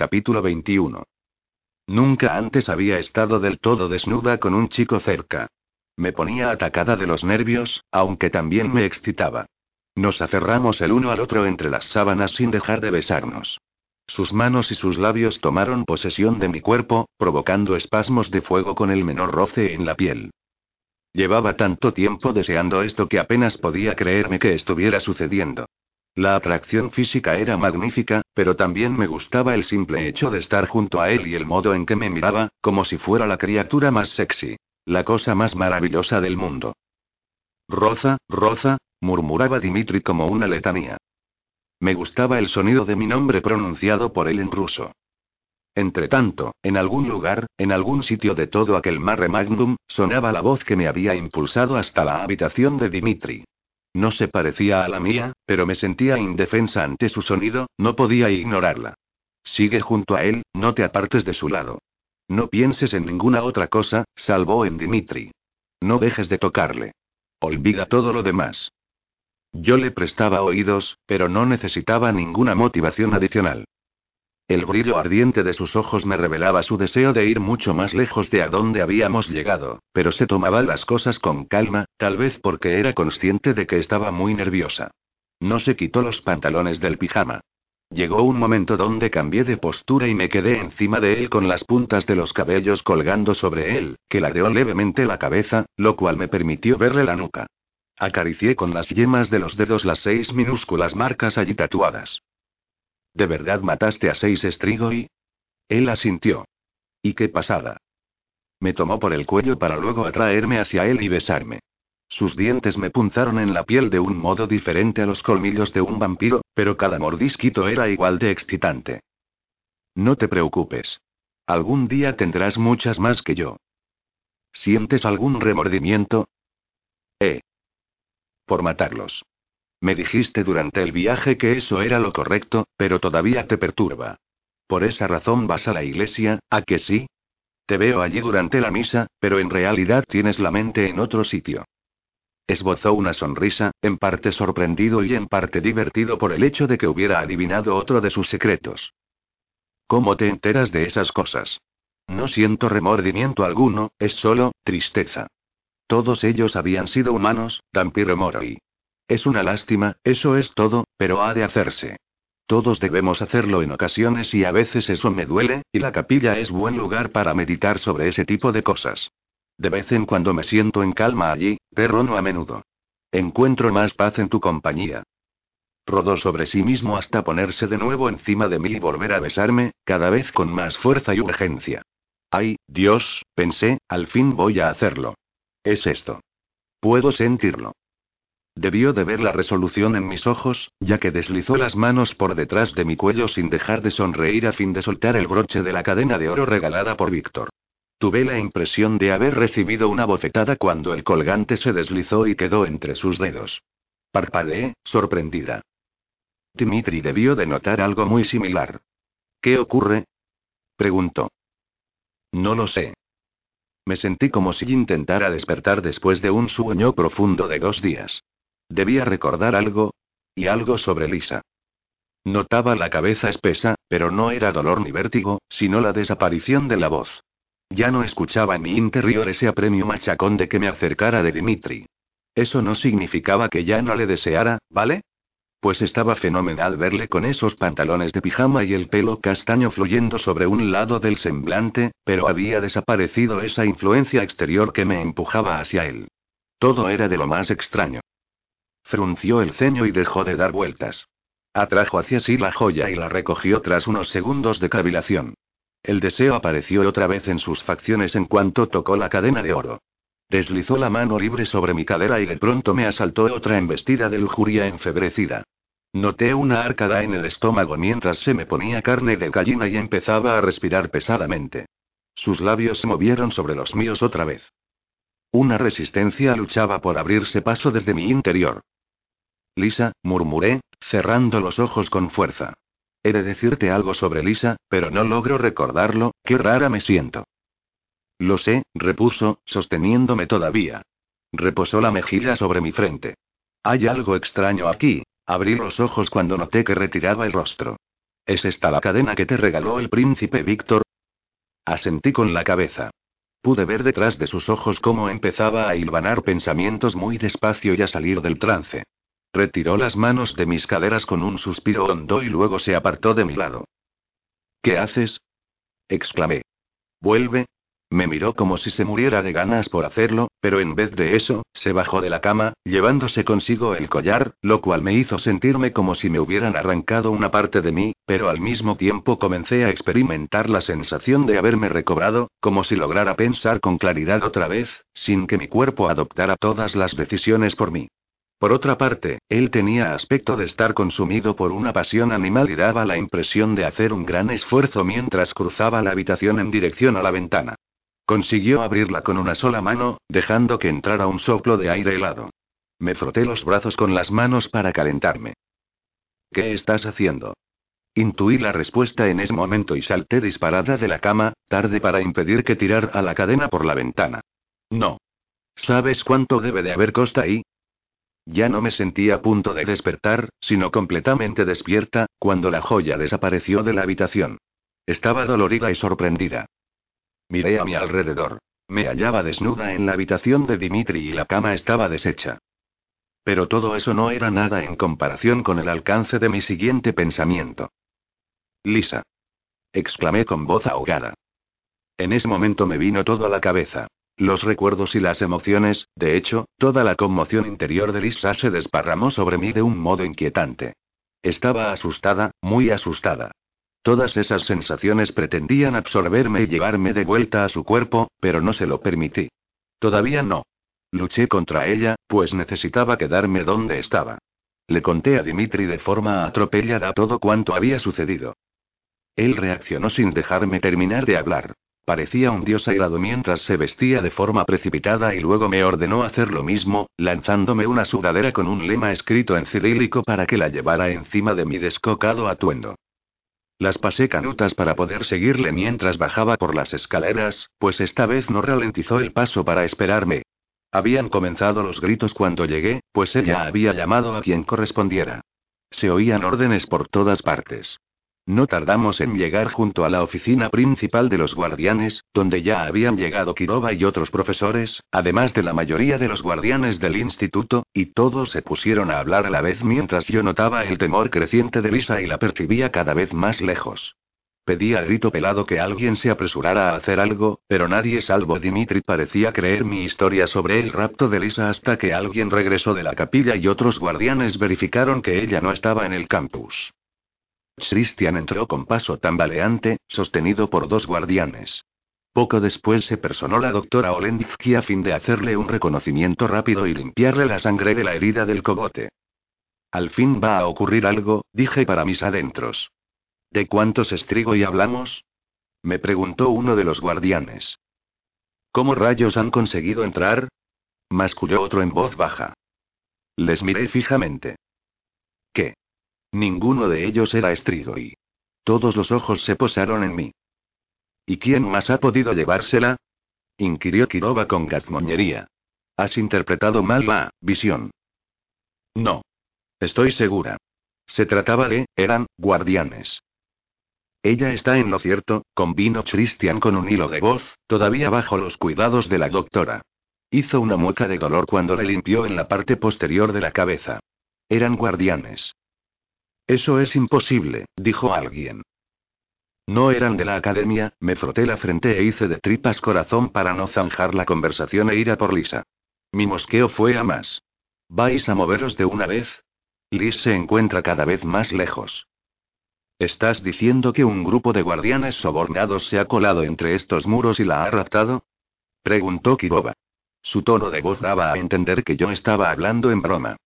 Capítulo 21. Nunca antes había estado del todo desnuda con un chico cerca. Me ponía atacada de los nervios, aunque también me excitaba. Nos aferramos el uno al otro entre las sábanas sin dejar de besarnos. Sus manos y sus labios tomaron posesión de mi cuerpo, provocando espasmos de fuego con el menor roce en la piel. Llevaba tanto tiempo deseando esto que apenas podía creerme que estuviera sucediendo. La atracción física era magnífica, pero también me gustaba el simple hecho de estar junto a él y el modo en que me miraba, como si fuera la criatura más sexy. La cosa más maravillosa del mundo. Roza, Roza, murmuraba Dimitri como una letanía. Me gustaba el sonido de mi nombre pronunciado por él en ruso. Entretanto, en algún lugar, en algún sitio de todo aquel mare magnum, sonaba la voz que me había impulsado hasta la habitación de Dimitri. No se parecía a la mía, pero me sentía indefensa ante su sonido, no podía ignorarla. Sigue junto a él, no te apartes de su lado. No pienses en ninguna otra cosa, salvo en Dimitri. No dejes de tocarle. Olvida todo lo demás. Yo le prestaba oídos, pero no necesitaba ninguna motivación adicional. El brillo ardiente de sus ojos me revelaba su deseo de ir mucho más lejos de a donde habíamos llegado, pero se tomaba las cosas con calma, tal vez porque era consciente de que estaba muy nerviosa. No se quitó los pantalones del pijama. Llegó un momento donde cambié de postura y me quedé encima de él con las puntas de los cabellos colgando sobre él, que ladeó levemente la cabeza, lo cual me permitió verle la nuca. Acaricié con las yemas de los dedos las seis minúsculas marcas allí tatuadas. ¿De verdad mataste a seis Strigoi? Él asintió. ¿Y qué pasada? Me tomó por el cuello para luego atraerme hacia él y besarme. Sus dientes me punzaron en la piel de un modo diferente a los colmillos de un vampiro, pero cada mordisquito era igual de excitante. No te preocupes. Algún día tendrás muchas más que yo. ¿Sientes algún remordimiento? Eh. Por matarlos. Me dijiste durante el viaje que eso era lo correcto, pero todavía te perturba. Por esa razón vas a la iglesia, ¿a que sí? Te veo allí durante la misa, pero en realidad tienes la mente en otro sitio. Esbozó una sonrisa, en parte sorprendido y en parte divertido por el hecho de que hubiera adivinado otro de sus secretos. ¿Cómo te enteras de esas cosas? No siento remordimiento alguno, es solo, tristeza. Todos ellos habían sido humanos, Dampiro Moroi. Es una lástima, eso es todo, pero ha de hacerse. Todos debemos hacerlo en ocasiones y a veces eso me duele, y la capilla es buen lugar para meditar sobre ese tipo de cosas. De vez en cuando me siento en calma allí, pero no a menudo. Encuentro más paz en tu compañía. Rodó sobre sí mismo hasta ponerse de nuevo encima de mí y volver a besarme, cada vez con más fuerza y urgencia. Ay, Dios, pensé, al fin voy a hacerlo. Es esto. Puedo sentirlo. Debió de ver la resolución en mis ojos, ya que deslizó las manos por detrás de mi cuello sin dejar de sonreír a fin de soltar el broche de la cadena de oro regalada por Víctor. Tuve la impresión de haber recibido una bofetada cuando el colgante se deslizó y quedó entre sus dedos. Parpadeé, sorprendida. Dimitri debió de notar algo muy similar. ¿Qué ocurre? preguntó. No lo sé. Me sentí como si intentara despertar después de un sueño profundo de dos días. Debía recordar algo. Y algo sobre Lisa. Notaba la cabeza espesa, pero no era dolor ni vértigo, sino la desaparición de la voz. Ya no escuchaba en mi interior ese apremio machacón de que me acercara de Dimitri. Eso no significaba que ya no le deseara, ¿vale? Pues estaba fenomenal verle con esos pantalones de pijama y el pelo castaño fluyendo sobre un lado del semblante, pero había desaparecido esa influencia exterior que me empujaba hacia él. Todo era de lo más extraño. Frunció el ceño y dejó de dar vueltas. Atrajo hacia sí la joya y la recogió tras unos segundos de cavilación. El deseo apareció otra vez en sus facciones en cuanto tocó la cadena de oro. Deslizó la mano libre sobre mi cadera y de pronto me asaltó otra embestida de lujuria enfebrecida. Noté una arcada en el estómago mientras se me ponía carne de gallina y empezaba a respirar pesadamente. Sus labios se movieron sobre los míos otra vez. Una resistencia luchaba por abrirse paso desde mi interior. Lisa, murmuré, cerrando los ojos con fuerza. He de decirte algo sobre Lisa, pero no logro recordarlo, qué rara me siento. Lo sé, repuso, sosteniéndome todavía. Reposó la mejilla sobre mi frente. Hay algo extraño aquí. Abrí los ojos cuando noté que retiraba el rostro. ¿Es esta la cadena que te regaló el príncipe Víctor? Asentí con la cabeza. Pude ver detrás de sus ojos cómo empezaba a hilvanar pensamientos muy despacio y a salir del trance. Retiró las manos de mis caderas con un suspiro hondo y luego se apartó de mi lado. ¿Qué haces? exclamé. Vuelve, me miró como si se muriera de ganas por hacerlo, pero en vez de eso, se bajó de la cama, llevándose consigo el collar, lo cual me hizo sentirme como si me hubieran arrancado una parte de mí, pero al mismo tiempo comencé a experimentar la sensación de haberme recobrado, como si lograra pensar con claridad otra vez, sin que mi cuerpo adoptara todas las decisiones por mí. Por otra parte, él tenía aspecto de estar consumido por una pasión animal y daba la impresión de hacer un gran esfuerzo mientras cruzaba la habitación en dirección a la ventana. Consiguió abrirla con una sola mano, dejando que entrara un soplo de aire helado. Me froté los brazos con las manos para calentarme. ¿Qué estás haciendo? Intuí la respuesta en ese momento y salté disparada de la cama, tarde para impedir que tirar a la cadena por la ventana. No. ¿Sabes cuánto debe de haber costa ahí? Ya no me sentía a punto de despertar, sino completamente despierta, cuando la joya desapareció de la habitación. Estaba dolorida y sorprendida. Miré a mi alrededor. Me hallaba desnuda en la habitación de Dimitri y la cama estaba deshecha. Pero todo eso no era nada en comparación con el alcance de mi siguiente pensamiento. Lisa. exclamé con voz ahogada. En ese momento me vino todo a la cabeza. Los recuerdos y las emociones, de hecho, toda la conmoción interior de Lisa se desparramó sobre mí de un modo inquietante. Estaba asustada, muy asustada. Todas esas sensaciones pretendían absorberme y llevarme de vuelta a su cuerpo, pero no se lo permití. Todavía no. Luché contra ella, pues necesitaba quedarme donde estaba. Le conté a Dimitri de forma atropellada todo cuanto había sucedido. Él reaccionó sin dejarme terminar de hablar. Parecía un dios airado mientras se vestía de forma precipitada y luego me ordenó hacer lo mismo, lanzándome una sudadera con un lema escrito en cirílico para que la llevara encima de mi descocado atuendo. Las pasé canutas para poder seguirle mientras bajaba por las escaleras, pues esta vez no ralentizó el paso para esperarme. Habían comenzado los gritos cuando llegué, pues ella había llamado a quien correspondiera. Se oían órdenes por todas partes. No tardamos en llegar junto a la oficina principal de los guardianes, donde ya habían llegado Kiroba y otros profesores, además de la mayoría de los guardianes del instituto, y todos se pusieron a hablar a la vez mientras yo notaba el temor creciente de Lisa y la percibía cada vez más lejos. Pedí a grito pelado que alguien se apresurara a hacer algo, pero nadie salvo Dimitri parecía creer mi historia sobre el rapto de Lisa hasta que alguien regresó de la capilla y otros guardianes verificaron que ella no estaba en el campus. Christian entró con paso tambaleante, sostenido por dos guardianes. Poco después se personó la doctora Olenditsky a fin de hacerle un reconocimiento rápido y limpiarle la sangre de la herida del cogote. Al fin va a ocurrir algo, dije para mis adentros. ¿De cuántos estrigo y hablamos? Me preguntó uno de los guardianes. ¿Cómo rayos han conseguido entrar? masculló otro en voz baja. Les miré fijamente. Ninguno de ellos era y Todos los ojos se posaron en mí. ¿Y quién más ha podido llevársela? inquirió Kiroba con gazmoñería. Has interpretado mal la visión. No. Estoy segura. Se trataba de, eran, guardianes. Ella está en lo cierto, convino Christian con un hilo de voz, todavía bajo los cuidados de la doctora. Hizo una mueca de dolor cuando le limpió en la parte posterior de la cabeza. Eran guardianes. Eso es imposible, dijo alguien. No eran de la academia, me froté la frente e hice de tripas corazón para no zanjar la conversación e ir a por Lisa. Mi mosqueo fue a más. ¿Vais a moveros de una vez? Liz se encuentra cada vez más lejos. ¿Estás diciendo que un grupo de guardianes sobornados se ha colado entre estos muros y la ha raptado? Preguntó Kiroba. Su tono de voz daba a entender que yo estaba hablando en broma.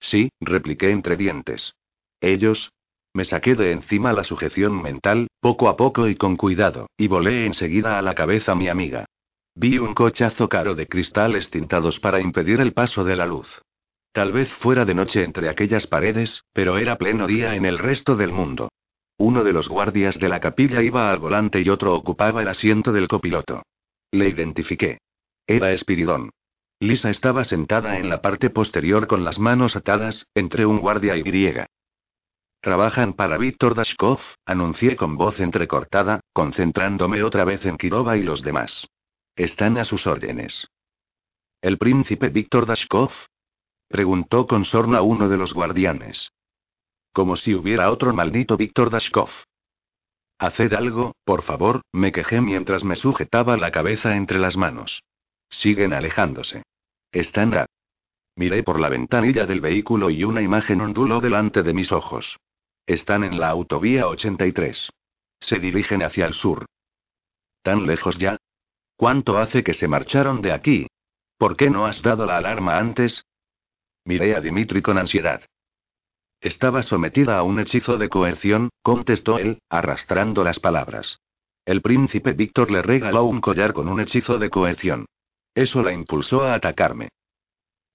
Sí, repliqué entre dientes. Ellos. Me saqué de encima la sujeción mental, poco a poco y con cuidado, y volé enseguida a la cabeza mi amiga. Vi un cochazo caro de cristales tintados para impedir el paso de la luz. Tal vez fuera de noche entre aquellas paredes, pero era pleno día en el resto del mundo. Uno de los guardias de la capilla iba al volante y otro ocupaba el asiento del copiloto. Le identifiqué. Era Espiridón. Lisa estaba sentada en la parte posterior con las manos atadas, entre un guardia y griega. Trabajan para Víctor Dashkov, anuncié con voz entrecortada, concentrándome otra vez en Kirova y los demás. Están a sus órdenes. ¿El príncipe Víctor Dashkov? preguntó con sorna uno de los guardianes. Como si hubiera otro maldito Víctor Dashkov. Haced algo, por favor, me quejé mientras me sujetaba la cabeza entre las manos. Siguen alejándose. Están a. Miré por la ventanilla del vehículo y una imagen onduló delante de mis ojos. Están en la autovía 83. Se dirigen hacia el sur. ¿Tan lejos ya? ¿Cuánto hace que se marcharon de aquí? ¿Por qué no has dado la alarma antes? Miré a Dimitri con ansiedad. Estaba sometida a un hechizo de coerción, contestó él, arrastrando las palabras. El príncipe Víctor le regaló un collar con un hechizo de coerción. Eso la impulsó a atacarme.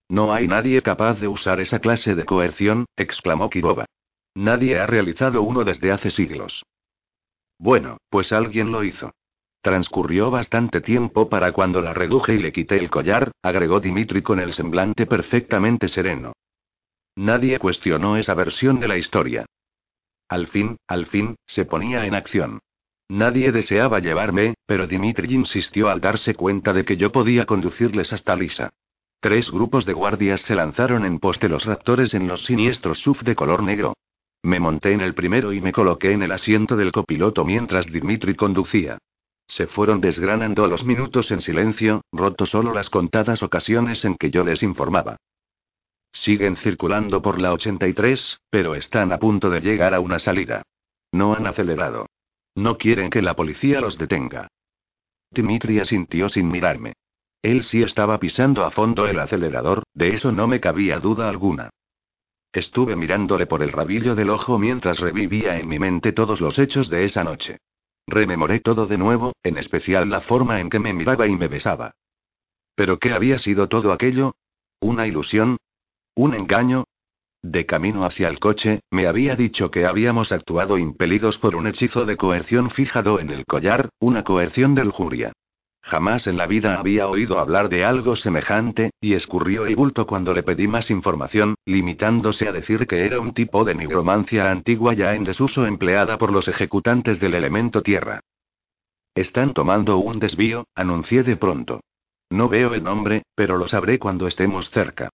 No hay nadie capaz de usar esa clase de coerción, exclamó Kirova. Nadie ha realizado uno desde hace siglos. Bueno, pues alguien lo hizo. Transcurrió bastante tiempo para cuando la reduje y le quité el collar, agregó Dimitri con el semblante perfectamente sereno. Nadie cuestionó esa versión de la historia. Al fin, al fin, se ponía en acción. Nadie deseaba llevarme, pero Dimitri insistió al darse cuenta de que yo podía conducirles hasta Lisa. Tres grupos de guardias se lanzaron en pos de los raptores en los siniestros SUV de color negro. Me monté en el primero y me coloqué en el asiento del copiloto mientras Dimitri conducía. Se fueron desgranando los minutos en silencio, roto solo las contadas ocasiones en que yo les informaba. Siguen circulando por la 83, pero están a punto de llegar a una salida. No han acelerado. No quieren que la policía los detenga. Dimitri asintió sin mirarme. Él sí estaba pisando a fondo el acelerador, de eso no me cabía duda alguna. Estuve mirándole por el rabillo del ojo mientras revivía en mi mente todos los hechos de esa noche. Rememoré todo de nuevo, en especial la forma en que me miraba y me besaba. ¿Pero qué había sido todo aquello? ¿Una ilusión? ¿Un engaño? De camino hacia el coche, me había dicho que habíamos actuado impelidos por un hechizo de coerción fijado en el collar, una coerción de lujuria. Jamás en la vida había oído hablar de algo semejante, y escurrió el bulto cuando le pedí más información, limitándose a decir que era un tipo de nigromancia antigua ya en desuso empleada por los ejecutantes del elemento tierra. Están tomando un desvío, anuncié de pronto. No veo el nombre, pero lo sabré cuando estemos cerca.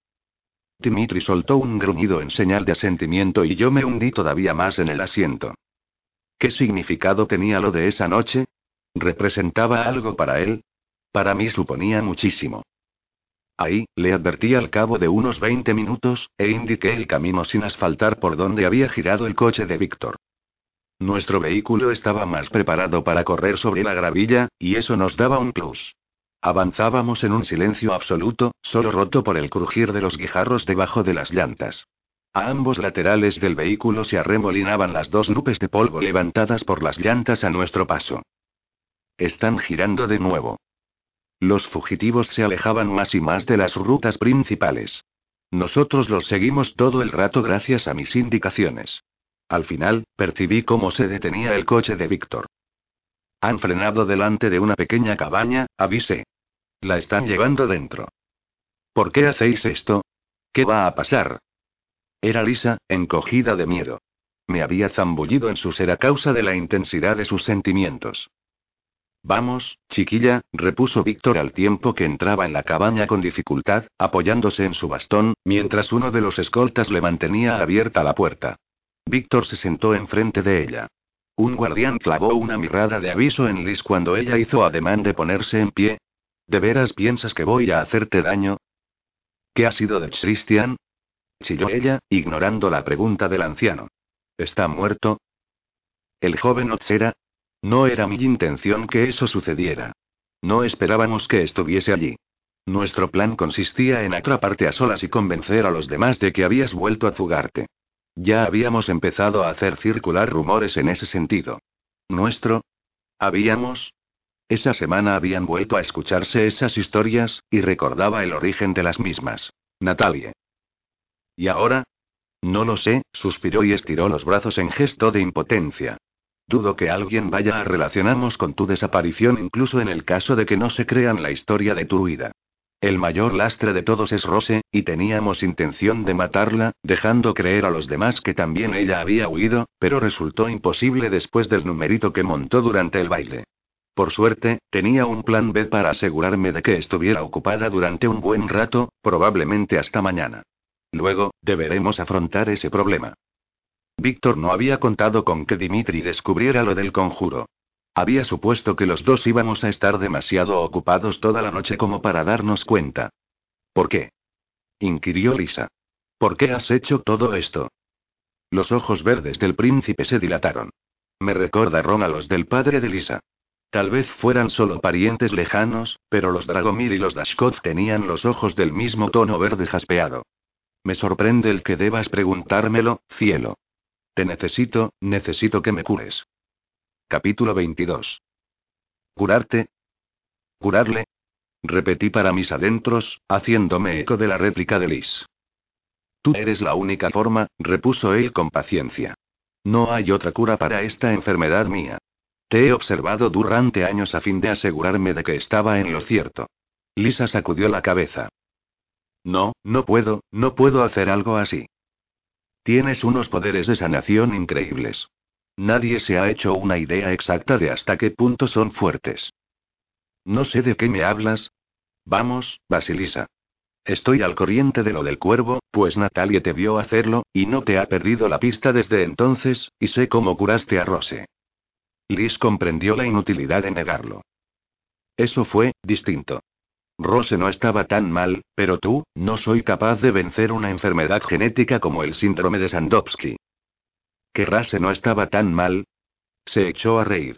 Dimitri soltó un gruñido en señal de asentimiento y yo me hundí todavía más en el asiento. ¿Qué significado tenía lo de esa noche? ¿Representaba algo para él? Para mí suponía muchísimo. Ahí, le advertí al cabo de unos 20 minutos, e indiqué el camino sin asfaltar por donde había girado el coche de Víctor. Nuestro vehículo estaba más preparado para correr sobre la gravilla, y eso nos daba un plus. Avanzábamos en un silencio absoluto, solo roto por el crujir de los guijarros debajo de las llantas. A ambos laterales del vehículo se arremolinaban las dos nubes de polvo levantadas por las llantas a nuestro paso. Están girando de nuevo. Los fugitivos se alejaban más y más de las rutas principales. Nosotros los seguimos todo el rato gracias a mis indicaciones. Al final, percibí cómo se detenía el coche de Víctor. Han frenado delante de una pequeña cabaña, avisé. La están llevando dentro. ¿Por qué hacéis esto? ¿Qué va a pasar? Era Lisa, encogida de miedo. Me había zambullido en su ser a causa de la intensidad de sus sentimientos. Vamos, chiquilla, repuso Víctor al tiempo que entraba en la cabaña con dificultad, apoyándose en su bastón, mientras uno de los escoltas le mantenía abierta la puerta. Víctor se sentó enfrente de ella. Un guardián clavó una mirada de aviso en Liz cuando ella hizo ademán de ponerse en pie. ¿De veras piensas que voy a hacerte daño? ¿Qué ha sido de Christian? chilló ella, ignorando la pregunta del anciano. ¿Está muerto? El joven Otsera. No era mi intención que eso sucediera. No esperábamos que estuviese allí. Nuestro plan consistía en atraparte a solas y convencer a los demás de que habías vuelto a fugarte. Ya habíamos empezado a hacer circular rumores en ese sentido. ¿Nuestro? ¿Habíamos? Esa semana habían vuelto a escucharse esas historias, y recordaba el origen de las mismas. Natalie. ¿Y ahora? No lo sé, suspiró y estiró los brazos en gesto de impotencia. Dudo que alguien vaya a relacionarnos con tu desaparición incluso en el caso de que no se crean la historia de tu huida. El mayor lastre de todos es Rose, y teníamos intención de matarla, dejando creer a los demás que también ella había huido, pero resultó imposible después del numerito que montó durante el baile. Por suerte, tenía un plan B para asegurarme de que estuviera ocupada durante un buen rato, probablemente hasta mañana. Luego, deberemos afrontar ese problema. Víctor no había contado con que Dimitri descubriera lo del conjuro. Había supuesto que los dos íbamos a estar demasiado ocupados toda la noche como para darnos cuenta. ¿Por qué? inquirió Lisa. ¿Por qué has hecho todo esto? Los ojos verdes del príncipe se dilataron. Me recordaron a los del padre de Lisa. Tal vez fueran solo parientes lejanos, pero los Dragomir y los Dashkov tenían los ojos del mismo tono verde jaspeado. Me sorprende el que debas preguntármelo, cielo. Te necesito, necesito que me cures. Capítulo 22. ¿Curarte? ¿Curarle? Repetí para mis adentros, haciéndome eco de la réplica de Liz. Tú eres la única forma, repuso él con paciencia. No hay otra cura para esta enfermedad mía. Te he observado durante años a fin de asegurarme de que estaba en lo cierto. Lisa sacudió la cabeza. No, no puedo, no puedo hacer algo así. Tienes unos poderes de sanación increíbles. Nadie se ha hecho una idea exacta de hasta qué punto son fuertes. No sé de qué me hablas. Vamos, Basilisa. Estoy al corriente de lo del cuervo, pues Natalie te vio hacerlo, y no te ha perdido la pista desde entonces, y sé cómo curaste a Rose. Liz comprendió la inutilidad de negarlo. Eso fue, distinto. Rose no estaba tan mal, pero tú, no soy capaz de vencer una enfermedad genética como el síndrome de Sandowski. ¿Que Rase no estaba tan mal? Se echó a reír.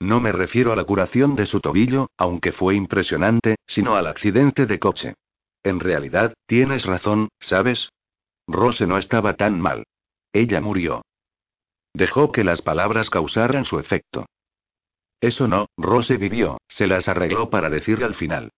No me refiero a la curación de su tobillo, aunque fue impresionante, sino al accidente de coche. En realidad, tienes razón, ¿sabes? Rose no estaba tan mal. Ella murió. Dejó que las palabras causaran su efecto. Eso no, Rose vivió, se las arregló para decir al final.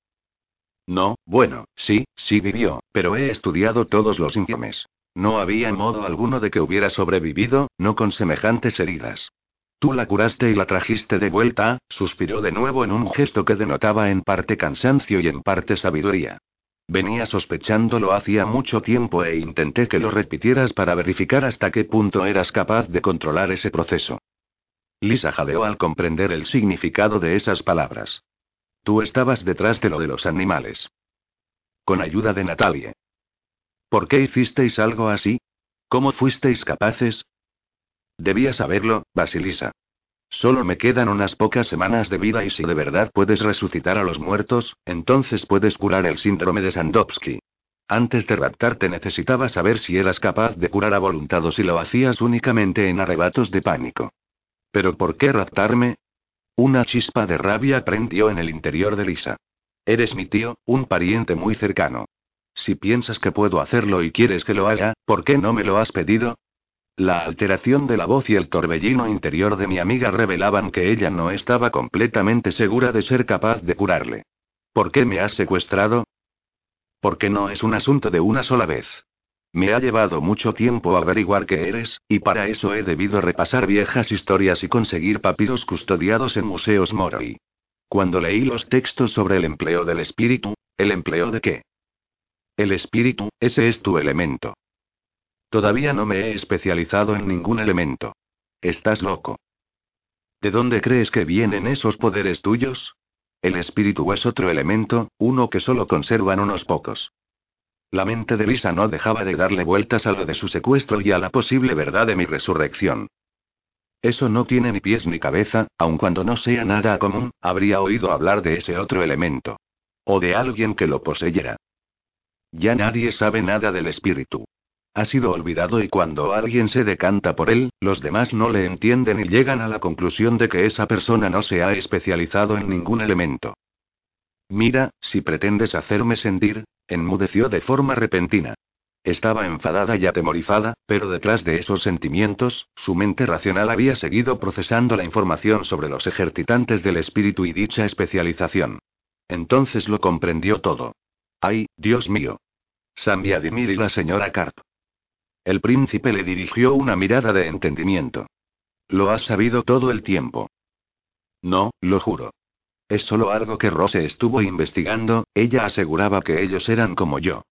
No, bueno, sí, sí vivió, pero he estudiado todos los informes. No había modo alguno de que hubiera sobrevivido, no con semejantes heridas. Tú la curaste y la trajiste de vuelta, suspiró de nuevo en un gesto que denotaba en parte cansancio y en parte sabiduría. Venía sospechándolo hacía mucho tiempo e intenté que lo repitieras para verificar hasta qué punto eras capaz de controlar ese proceso. Lisa jadeó al comprender el significado de esas palabras. Tú estabas detrás de lo de los animales. Con ayuda de Natalie. ¿Por qué hicisteis algo así? ¿Cómo fuisteis capaces? Debía saberlo, Basilisa. Solo me quedan unas pocas semanas de vida y si de verdad puedes resucitar a los muertos, entonces puedes curar el síndrome de Sandowski. Antes de raptarte necesitaba saber si eras capaz de curar a voluntad o si lo hacías únicamente en arrebatos de pánico. ¿Pero por qué raptarme? Una chispa de rabia prendió en el interior de Lisa. Eres mi tío, un pariente muy cercano. Si piensas que puedo hacerlo y quieres que lo haga, ¿por qué no me lo has pedido? La alteración de la voz y el torbellino interior de mi amiga revelaban que ella no estaba completamente segura de ser capaz de curarle. ¿Por qué me has secuestrado? Porque no es un asunto de una sola vez. Me ha llevado mucho tiempo averiguar qué eres, y para eso he debido repasar viejas historias y conseguir papiros custodiados en museos Moroi. Cuando leí los textos sobre el empleo del espíritu, ¿el empleo de qué? El espíritu, ese es tu elemento. Todavía no me he especializado en ningún elemento. Estás loco. ¿De dónde crees que vienen esos poderes tuyos? El espíritu es otro elemento, uno que solo conservan unos pocos. La mente de Lisa no dejaba de darle vueltas a lo de su secuestro y a la posible verdad de mi resurrección. Eso no tiene ni pies ni cabeza, aun cuando no sea nada común, habría oído hablar de ese otro elemento. O de alguien que lo poseyera. Ya nadie sabe nada del espíritu. Ha sido olvidado y cuando alguien se decanta por él, los demás no le entienden y llegan a la conclusión de que esa persona no se ha especializado en ningún elemento. Mira, si pretendes hacerme sentir, enmudeció de forma repentina. Estaba enfadada y atemorizada, pero detrás de esos sentimientos, su mente racional había seguido procesando la información sobre los ejercitantes del espíritu y dicha especialización. Entonces lo comprendió todo. ¡Ay, Dios mío! San Vladimir y la señora Karp. El príncipe le dirigió una mirada de entendimiento. Lo has sabido todo el tiempo. No, lo juro. Es solo algo que Rose estuvo investigando, ella aseguraba que ellos eran como yo.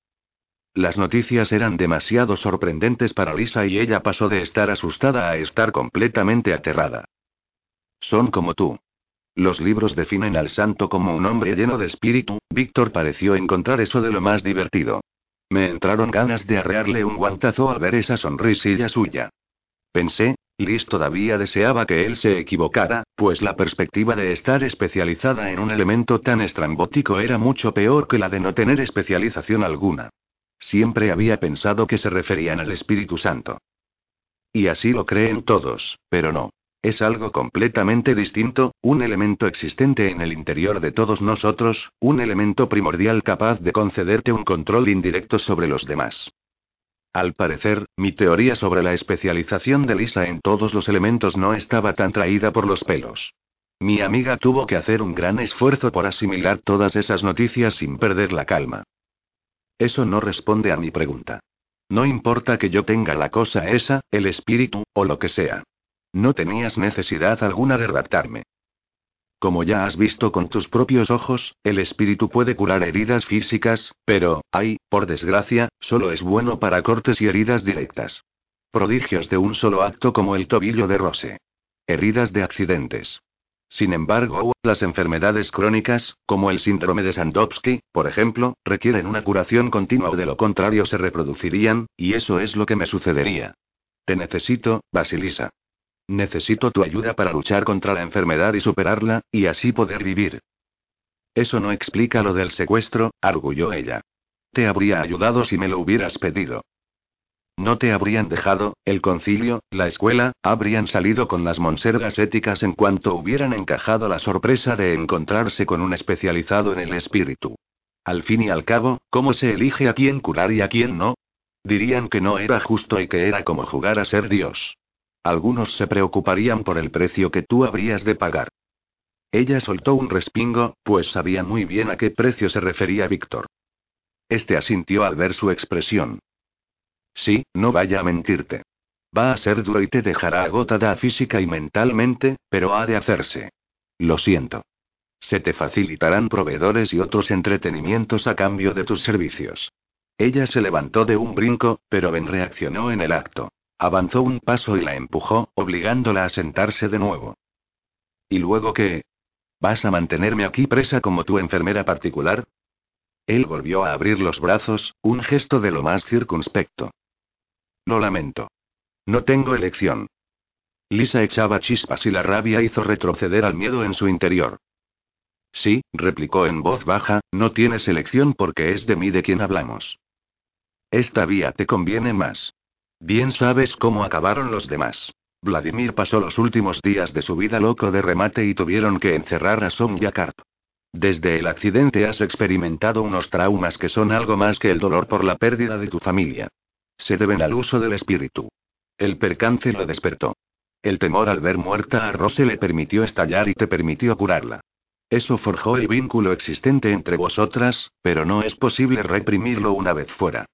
Las noticias eran demasiado sorprendentes para Lisa y ella pasó de estar asustada a estar completamente aterrada. Son como tú. Los libros definen al santo como un hombre lleno de espíritu, Víctor pareció encontrar eso de lo más divertido. Me entraron ganas de arrearle un guantazo al ver esa sonrisilla suya. Pensé, Liz todavía deseaba que él se equivocara, pues la perspectiva de estar especializada en un elemento tan estrambótico era mucho peor que la de no tener especialización alguna. Siempre había pensado que se referían al Espíritu Santo. Y así lo creen todos, pero no. Es algo completamente distinto, un elemento existente en el interior de todos nosotros, un elemento primordial capaz de concederte un control indirecto sobre los demás. Al parecer, mi teoría sobre la especialización de Lisa en todos los elementos no estaba tan traída por los pelos. Mi amiga tuvo que hacer un gran esfuerzo por asimilar todas esas noticias sin perder la calma. Eso no responde a mi pregunta. No importa que yo tenga la cosa esa, el espíritu, o lo que sea. No tenías necesidad alguna de raptarme. Como ya has visto con tus propios ojos, el espíritu puede curar heridas físicas, pero, ay, por desgracia, solo es bueno para cortes y heridas directas. Prodigios de un solo acto como el tobillo de Rose. Heridas de accidentes. Sin embargo, las enfermedades crónicas, como el síndrome de Sandowski, por ejemplo, requieren una curación continua o de lo contrario se reproducirían, y eso es lo que me sucedería. Te necesito, Basilisa. Necesito tu ayuda para luchar contra la enfermedad y superarla, y así poder vivir. Eso no explica lo del secuestro, arguyó ella. Te habría ayudado si me lo hubieras pedido. No te habrían dejado, el concilio, la escuela, habrían salido con las monsergas éticas en cuanto hubieran encajado la sorpresa de encontrarse con un especializado en el espíritu. Al fin y al cabo, ¿cómo se elige a quién curar y a quién no? Dirían que no era justo y que era como jugar a ser Dios. Algunos se preocuparían por el precio que tú habrías de pagar. Ella soltó un respingo, pues sabía muy bien a qué precio se refería Víctor. Este asintió al ver su expresión. Sí, no vaya a mentirte. Va a ser duro y te dejará agotada física y mentalmente, pero ha de hacerse. Lo siento. Se te facilitarán proveedores y otros entretenimientos a cambio de tus servicios. Ella se levantó de un brinco, pero Ben reaccionó en el acto. Avanzó un paso y la empujó, obligándola a sentarse de nuevo. ¿Y luego qué? ¿Vas a mantenerme aquí presa como tu enfermera particular? Él volvió a abrir los brazos, un gesto de lo más circunspecto. Lo lamento. No tengo elección. Lisa echaba chispas y la rabia hizo retroceder al miedo en su interior. Sí, replicó en voz baja, no tienes elección porque es de mí de quien hablamos. Esta vía te conviene más. Bien sabes cómo acabaron los demás. Vladimir pasó los últimos días de su vida loco de remate y tuvieron que encerrar a Sonja Karp. Desde el accidente has experimentado unos traumas que son algo más que el dolor por la pérdida de tu familia. Se deben al uso del espíritu. El percance lo despertó. El temor al ver muerta a Rose le permitió estallar y te permitió curarla. Eso forjó el vínculo existente entre vosotras, pero no es posible reprimirlo una vez fuera.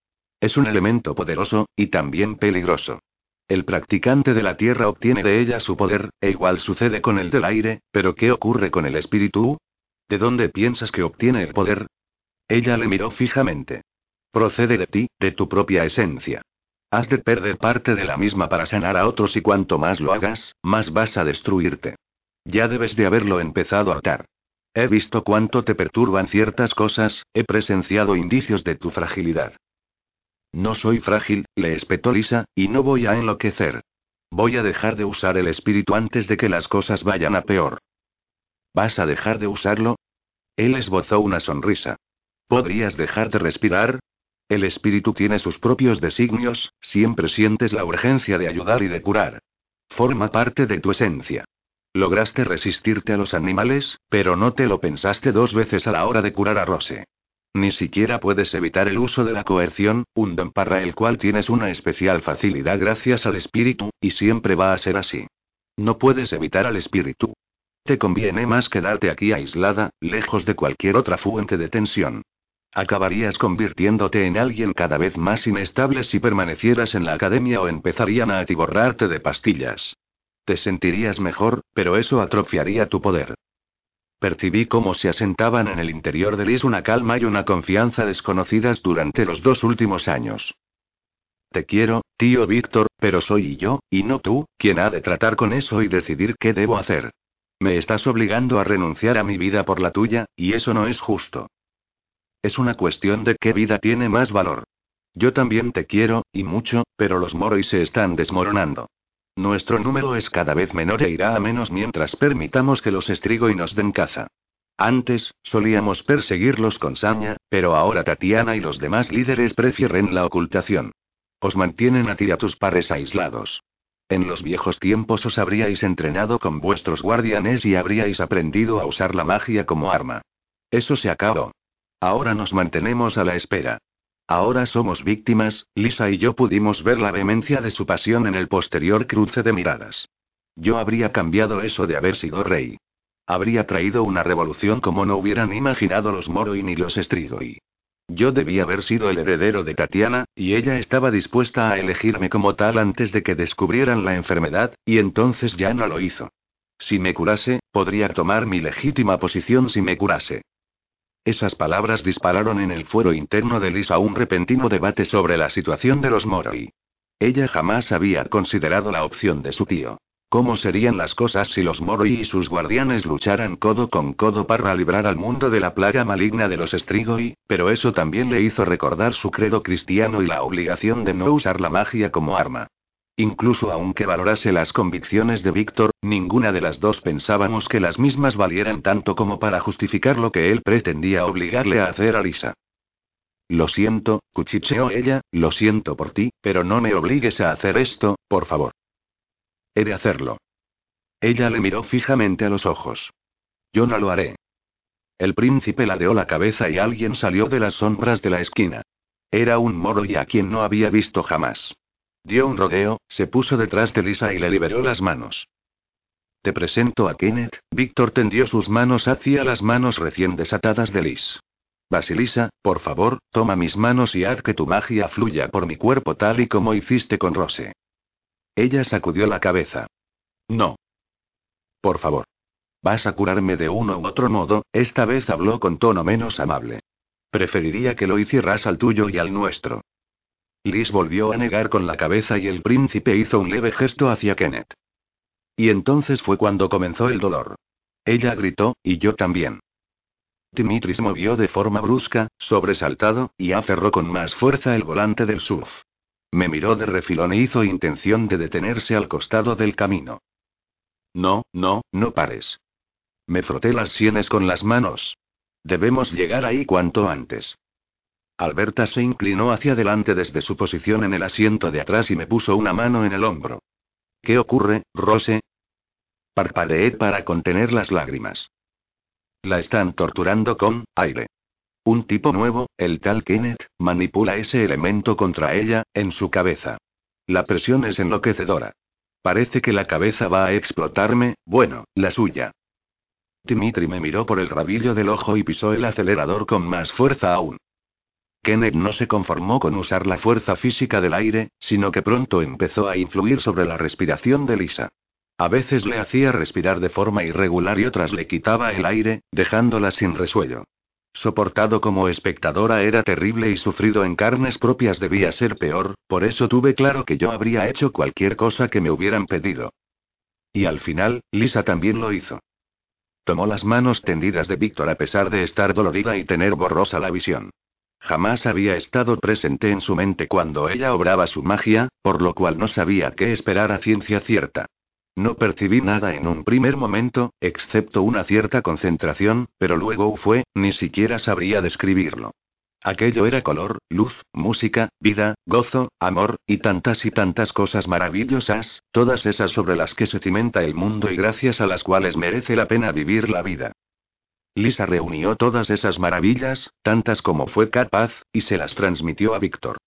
Es un elemento poderoso, y también peligroso. El practicante de la tierra obtiene de ella su poder, e igual sucede con el del aire, pero ¿qué ocurre con el espíritu? ¿De dónde piensas que obtiene el poder? Ella le miró fijamente. Procede de ti, de tu propia esencia. Has de perder parte de la misma para sanar a otros y cuanto más lo hagas, más vas a destruirte. Ya debes de haberlo empezado a atar. He visto cuánto te perturban ciertas cosas, he presenciado indicios de tu fragilidad. No soy frágil, le espetó Lisa, y no voy a enloquecer. Voy a dejar de usar el espíritu antes de que las cosas vayan a peor. ¿Vas a dejar de usarlo? Él esbozó una sonrisa. ¿Podrías dejar de respirar? El espíritu tiene sus propios designios, siempre sientes la urgencia de ayudar y de curar. Forma parte de tu esencia. Lograste resistirte a los animales, pero no te lo pensaste dos veces a la hora de curar a Rose. Ni siquiera puedes evitar el uso de la coerción, un don para el cual tienes una especial facilidad gracias al espíritu, y siempre va a ser así. No puedes evitar al espíritu. Te conviene más quedarte aquí aislada, lejos de cualquier otra fuente de tensión. Acabarías convirtiéndote en alguien cada vez más inestable si permanecieras en la academia o empezarían a atiborrarte de pastillas. Te sentirías mejor, pero eso atrofiaría tu poder. Percibí cómo se asentaban en el interior de Liz una calma y una confianza desconocidas durante los dos últimos años. Te quiero, tío Víctor, pero soy yo, y no tú, quien ha de tratar con eso y decidir qué debo hacer. Me estás obligando a renunciar a mi vida por la tuya, y eso no es justo. Es una cuestión de qué vida tiene más valor. Yo también te quiero, y mucho, pero los Moroi se están desmoronando. Nuestro número es cada vez menor e irá a menos mientras permitamos que los Strigoi nos den caza. Antes, solíamos perseguirlos con saña, pero ahora Tatiana y los demás líderes prefieren la ocultación. Os mantienen a ti y a tus pares aislados. En los viejos tiempos os habríais entrenado con vuestros guardianes y habríais aprendido a usar la magia como arma. Eso se acabó. Ahora nos mantenemos a la espera. Ahora somos víctimas, Lisa y yo pudimos ver la vehemencia de su pasión en el posterior cruce de miradas. Yo habría cambiado eso de haber sido rey. Habría traído una revolución como no hubieran imaginado los Moroi ni los Strigoi. Yo debía haber sido el heredero de Tatiana, y ella estaba dispuesta a elegirme como tal antes de que descubrieran la enfermedad, y entonces ya no lo hizo. Si me curase, podría tomar mi legítima posición si me curase. Esas palabras dispararon en el fuero interno de Lisa un repentino debate sobre la situación de los Moroi. Ella jamás había considerado la opción de su tío. ¿Cómo serían las cosas si los Moroi y sus guardianes lucharan codo con codo para librar al mundo de la plaga maligna de los Strigoi? Pero eso también le hizo recordar su credo cristiano y la obligación de no usar la magia como arma. Incluso aunque valorase las convicciones de Víctor, ninguna de las dos pensábamos que las mismas valieran tanto como para justificar lo que él pretendía obligarle a hacer a Lisa. Lo siento, cuchicheó ella, lo siento por ti, pero no me obligues a hacer esto, por favor. He de hacerlo. Ella le miró fijamente a los ojos. Yo no lo haré. El príncipe ladeó la cabeza y alguien salió de las sombras de la esquina. Era un moro y a quien no había visto jamás. Dio un rodeo, se puso detrás de Lisa y le liberó las manos. Te presento a Kenneth. Víctor tendió sus manos hacia las manos recién desatadas de Liz. Basilisa, por favor, toma mis manos y haz que tu magia fluya por mi cuerpo tal y como hiciste con Rose. Ella sacudió la cabeza. No. Por favor. Vas a curarme de uno u otro modo, esta vez habló con tono menos amable. Preferiría que lo hicieras al tuyo y al nuestro. Liz volvió a negar con la cabeza y el príncipe hizo un leve gesto hacia Kenneth. Y entonces fue cuando comenzó el dolor. Ella gritó, y yo también. Dimitris movió de forma brusca, sobresaltado, y aferró con más fuerza el volante del surf. Me miró de refilón e hizo intención de detenerse al costado del camino. No, no, no pares. Me froté las sienes con las manos. Debemos llegar ahí cuanto antes. Alberta se inclinó hacia adelante desde su posición en el asiento de atrás y me puso una mano en el hombro. ¿Qué ocurre, Rose? Parpadeé para contener las lágrimas. La están torturando con aire. Un tipo nuevo, el tal Kenneth, manipula ese elemento contra ella, en su cabeza. La presión es enloquecedora. Parece que la cabeza va a explotarme, bueno, la suya. Dimitri me miró por el rabillo del ojo y pisó el acelerador con más fuerza aún. Kenneth no se conformó con usar la fuerza física del aire, sino que pronto empezó a influir sobre la respiración de Lisa. A veces le hacía respirar de forma irregular y otras le quitaba el aire, dejándola sin resuello. Soportado como espectadora era terrible y sufrido en carnes propias debía ser peor, por eso tuve claro que yo habría hecho cualquier cosa que me hubieran pedido. Y al final, Lisa también lo hizo. Tomó las manos tendidas de Víctor a pesar de estar dolorida y tener borrosa la visión. Jamás había estado presente en su mente cuando ella obraba su magia, por lo cual no sabía qué esperar a ciencia cierta. No percibí nada en un primer momento, excepto una cierta concentración, pero luego fue, ni siquiera sabría describirlo. Aquello era color, luz, música, vida, gozo, amor, y tantas y tantas cosas maravillosas, todas esas sobre las que se cimenta el mundo y gracias a las cuales merece la pena vivir la vida. Lisa reunió todas esas maravillas, tantas como fue capaz, y se las transmitió a Víctor.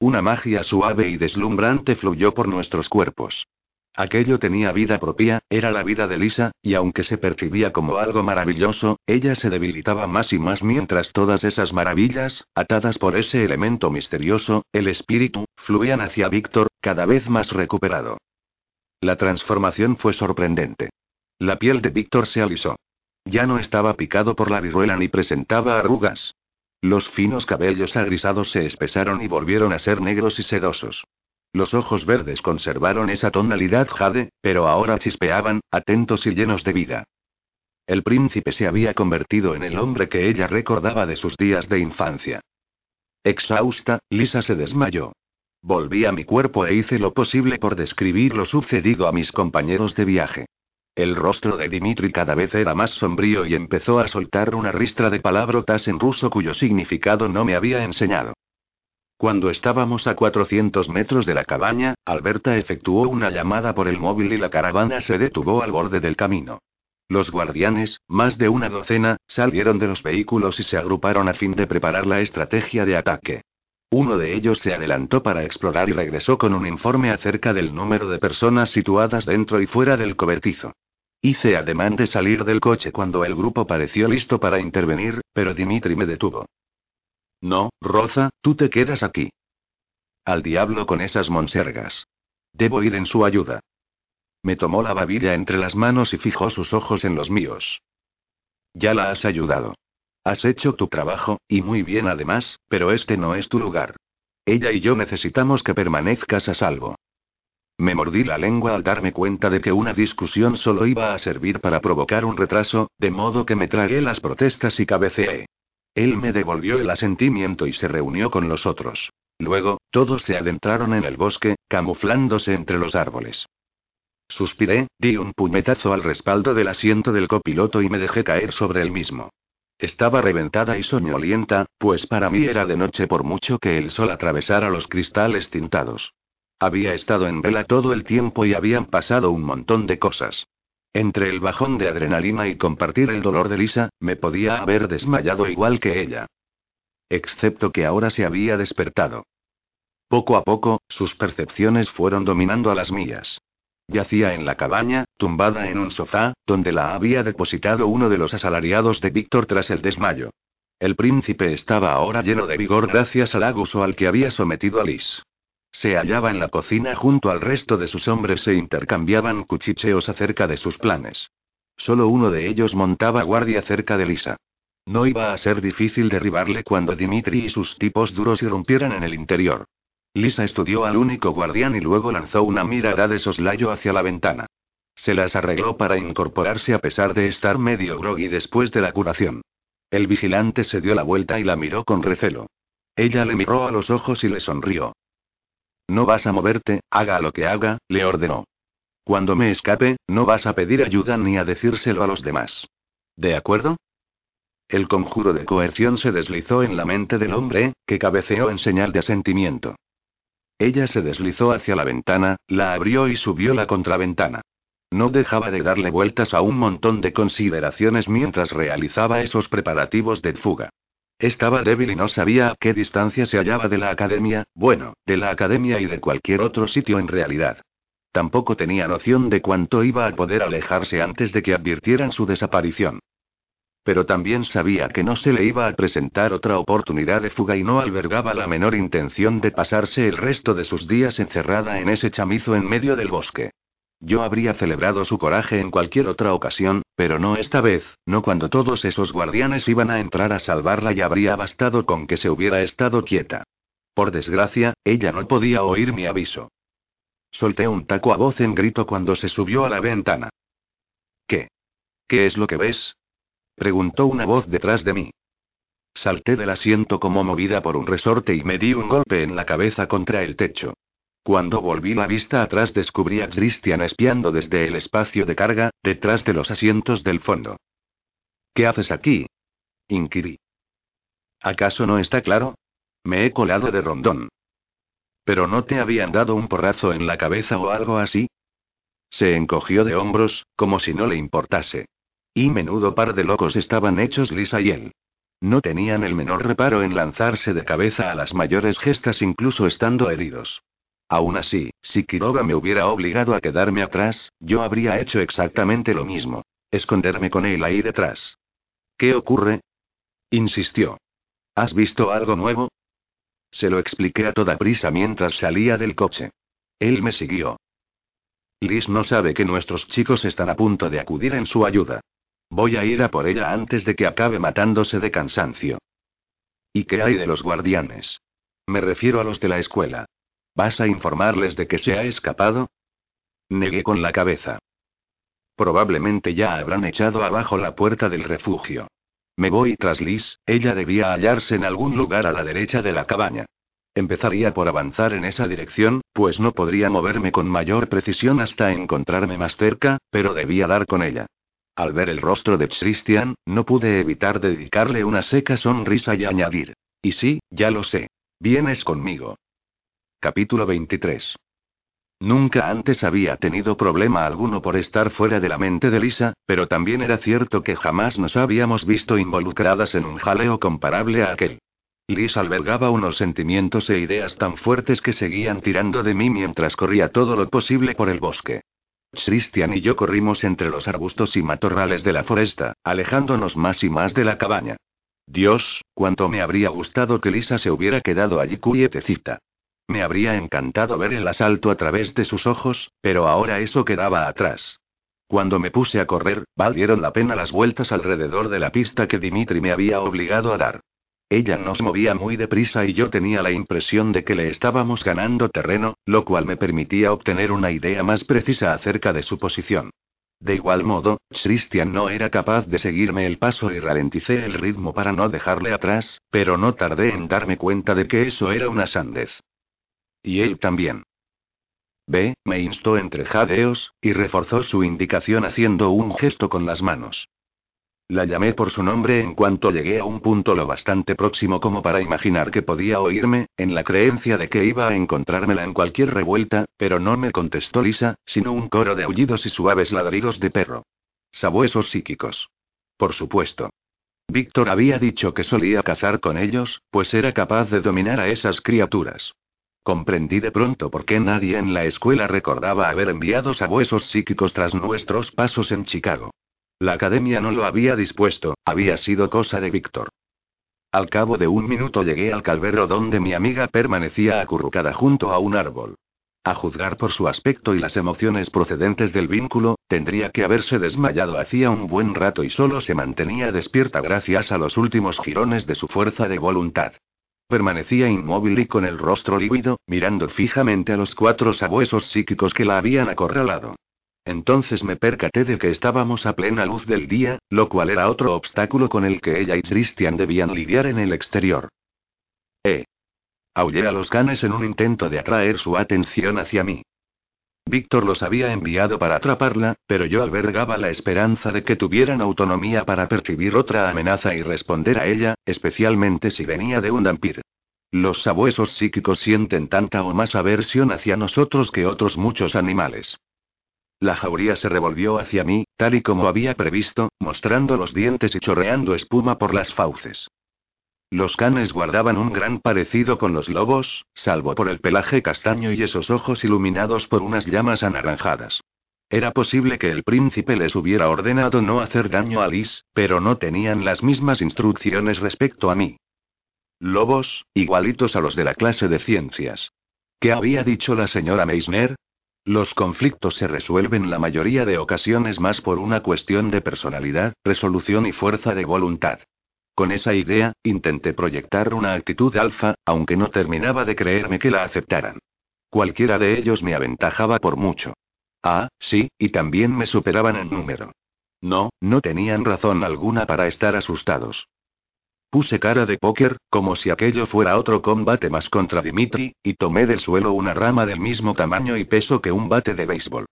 Una magia suave y deslumbrante fluyó por nuestros cuerpos. Aquello tenía vida propia, era la vida de Lisa, y aunque se percibía como algo maravilloso, ella se debilitaba más y más mientras todas esas maravillas, atadas por ese elemento misterioso, el espíritu, fluían hacia Víctor, cada vez más recuperado. La transformación fue sorprendente. La piel de Víctor se alisó. Ya no estaba picado por la viruela ni presentaba arrugas. Los finos cabellos agrisados se espesaron y volvieron a ser negros y sedosos. Los ojos verdes conservaron esa tonalidad jade, pero ahora chispeaban, atentos y llenos de vida. El príncipe se había convertido en el hombre que ella recordaba de sus días de infancia. Exhausta, Lisa se desmayó. Volví a mi cuerpo e hice lo posible por describir lo sucedido a mis compañeros de viaje. El rostro de Dimitri cada vez era más sombrío y empezó a soltar una ristra de palabrotas en ruso cuyo significado no me había enseñado. Cuando estábamos a 400 metros de la cabaña, Alberta efectuó una llamada por el móvil y la caravana se detuvo al borde del camino. Los guardianes, más de una docena, salieron de los vehículos y se agruparon a fin de preparar la estrategia de ataque. Uno de ellos se adelantó para explorar y regresó con un informe acerca del número de personas situadas dentro y fuera del cobertizo. Hice ademán de salir del coche cuando el grupo pareció listo para intervenir, pero Dimitri me detuvo. No, Roza, tú te quedas aquí. Al diablo con esas monsergas. Debo ir en su ayuda. Me tomó la babilla entre las manos y fijó sus ojos en los míos. Ya la has ayudado. Has hecho tu trabajo, y muy bien además, pero este no es tu lugar. Ella y yo necesitamos que permanezcas a salvo. Me mordí la lengua al darme cuenta de que una discusión solo iba a servir para provocar un retraso, de modo que me tragué las protestas y cabeceé. Él me devolvió el asentimiento y se reunió con los otros. Luego, todos se adentraron en el bosque, camuflándose entre los árboles. Suspiré, di un puñetazo al respaldo del asiento del copiloto y me dejé caer sobre el mismo. Estaba reventada y soñolienta, pues para mí era de noche por mucho que el sol atravesara los cristales tintados. Había estado en vela todo el tiempo y habían pasado un montón de cosas. Entre el bajón de adrenalina y compartir el dolor de Lisa, me podía haber desmayado igual que ella. Excepto que ahora se había despertado. Poco a poco, sus percepciones fueron dominando a las mías. Yacía en la cabaña, tumbada en un sofá, donde la había depositado uno de los asalariados de Víctor tras el desmayo. El príncipe estaba ahora lleno de vigor gracias al aguso al que había sometido a Liz. Se hallaba en la cocina junto al resto de sus hombres e intercambiaban cuchicheos acerca de sus planes. Solo uno de ellos montaba guardia cerca de Lisa. No iba a ser difícil derribarle cuando Dimitri y sus tipos duros irrumpieran en el interior. Lisa estudió al único guardián y luego lanzó una mirada de soslayo hacia la ventana. Se las arregló para incorporarse a pesar de estar medio groggy después de la curación. El vigilante se dio la vuelta y la miró con recelo. Ella le miró a los ojos y le sonrió. No vas a moverte, haga lo que haga, le ordenó. Cuando me escape, no vas a pedir ayuda ni a decírselo a los demás. ¿De acuerdo? El conjuro de coerción se deslizó en la mente del hombre, que cabeceó en señal de asentimiento. Ella se deslizó hacia la ventana, la abrió y subió la contraventana. No dejaba de darle vueltas a un montón de consideraciones mientras realizaba esos preparativos de fuga. Estaba débil y no sabía a qué distancia se hallaba de la academia, bueno, de la academia y de cualquier otro sitio en realidad. Tampoco tenía noción de cuánto iba a poder alejarse antes de que advirtieran su desaparición. Pero también sabía que no se le iba a presentar otra oportunidad de fuga y no albergaba la menor intención de pasarse el resto de sus días encerrada en ese chamizo en medio del bosque. Yo habría celebrado su coraje en cualquier otra ocasión, pero no esta vez, no cuando todos esos guardianes iban a entrar a salvarla y habría bastado con que se hubiera estado quieta. Por desgracia, ella no podía oír mi aviso. Solté un taco a voz en grito cuando se subió a la ventana. ¿Qué? ¿Qué es lo que ves? Preguntó una voz detrás de mí. Salté del asiento como movida por un resorte y me di un golpe en la cabeza contra el techo. Cuando volví la vista atrás descubrí a Christian espiando desde el espacio de carga, detrás de los asientos del fondo. ¿Qué haces aquí? inquirí. ¿Acaso no está claro? Me he colado de rondón. ¿Pero no te habían dado un porrazo en la cabeza o algo así? Se encogió de hombros, como si no le importase. Y menudo par de locos estaban hechos Lisa y él. No tenían el menor reparo en lanzarse de cabeza a las mayores gestas incluso estando heridos. Aún así, si Kiroga me hubiera obligado a quedarme atrás, yo habría hecho exactamente lo mismo. Esconderme con él ahí detrás. ¿Qué ocurre? insistió. ¿Has visto algo nuevo? Se lo expliqué a toda prisa mientras salía del coche. Él me siguió. Liz no sabe que nuestros chicos están a punto de acudir en su ayuda. Voy a ir a por ella antes de que acabe matándose de cansancio. ¿Y qué hay de los guardianes? Me refiero a los de la escuela. ¿Vas a informarles de que se ha escapado? Negué con la cabeza. Probablemente ya habrán echado abajo la puerta del refugio. Me voy tras Liz, ella debía hallarse en algún lugar a la derecha de la cabaña. Empezaría por avanzar en esa dirección, pues no podría moverme con mayor precisión hasta encontrarme más cerca, pero debía dar con ella. Al ver el rostro de Christian, no pude evitar dedicarle una seca sonrisa y añadir. Y sí, ya lo sé. Vienes conmigo. Capítulo 23. Nunca antes había tenido problema alguno por estar fuera de la mente de Lisa, pero también era cierto que jamás nos habíamos visto involucradas en un jaleo comparable a aquel. Liz albergaba unos sentimientos e ideas tan fuertes que seguían tirando de mí mientras corría todo lo posible por el bosque. Christian y yo corrimos entre los arbustos y matorrales de la foresta, alejándonos más y más de la cabaña. Dios, cuánto me habría gustado que Lisa se hubiera quedado allí quietecita. Me habría encantado ver el asalto a través de sus ojos, pero ahora eso quedaba atrás. Cuando me puse a correr, valieron la pena las vueltas alrededor de la pista que Dimitri me había obligado a dar. Ella nos movía muy deprisa y yo tenía la impresión de que le estábamos ganando terreno, lo cual me permitía obtener una idea más precisa acerca de su posición. De igual modo, Christian no era capaz de seguirme el paso y ralenticé el ritmo para no dejarle atrás, pero no tardé en darme cuenta de que eso era una sandez. Y él también. Ve, me instó entre jadeos, y reforzó su indicación haciendo un gesto con las manos. La llamé por su nombre en cuanto llegué a un punto lo bastante próximo como para imaginar que podía oírme, en la creencia de que iba a encontrármela en cualquier revuelta, pero no me contestó Lisa, sino un coro de aullidos y suaves ladridos de perro. Sabuesos psíquicos. Por supuesto. Víctor había dicho que solía cazar con ellos, pues era capaz de dominar a esas criaturas. Comprendí de pronto por qué nadie en la escuela recordaba haber enviado sabuesos psíquicos tras nuestros pasos en Chicago. La academia no lo había dispuesto, había sido cosa de Víctor. Al cabo de un minuto llegué al calvero donde mi amiga permanecía acurrucada junto a un árbol. A juzgar por su aspecto y las emociones procedentes del vínculo, tendría que haberse desmayado hacía un buen rato y solo se mantenía despierta gracias a los últimos girones de su fuerza de voluntad. Permanecía inmóvil y con el rostro lívido, mirando fijamente a los cuatro sabuesos psíquicos que la habían acorralado. Entonces me percaté de que estábamos a plena luz del día, lo cual era otro obstáculo con el que ella y Christian debían lidiar en el exterior. Eh. Aullé a los canes en un intento de atraer su atención hacia mí. Víctor los había enviado para atraparla, pero yo albergaba la esperanza de que tuvieran autonomía para percibir otra amenaza y responder a ella, especialmente si venía de un dampir. Los sabuesos psíquicos sienten tanta o más aversión hacia nosotros que otros muchos animales. La jauría se revolvió hacia mí, tal y como había previsto, mostrando los dientes y chorreando espuma por las fauces. Los canes guardaban un gran parecido con los lobos, salvo por el pelaje castaño y esos ojos iluminados por unas llamas anaranjadas. Era posible que el príncipe les hubiera ordenado no hacer daño a Liz, pero no tenían las mismas instrucciones respecto a mí. Lobos, igualitos a los de la clase de ciencias. ¿Qué había dicho la señora Meissner? Los conflictos se resuelven la mayoría de ocasiones más por una cuestión de personalidad, resolución y fuerza de voluntad. Con esa idea, intenté proyectar una actitud alfa, aunque no terminaba de creerme que la aceptaran. Cualquiera de ellos me aventajaba por mucho. Ah, sí, y también me superaban en número. No, no tenían razón alguna para estar asustados. Puse cara de póker, como si aquello fuera otro combate más contra Dimitri, y tomé del suelo una rama del mismo tamaño y peso que un bate de béisbol.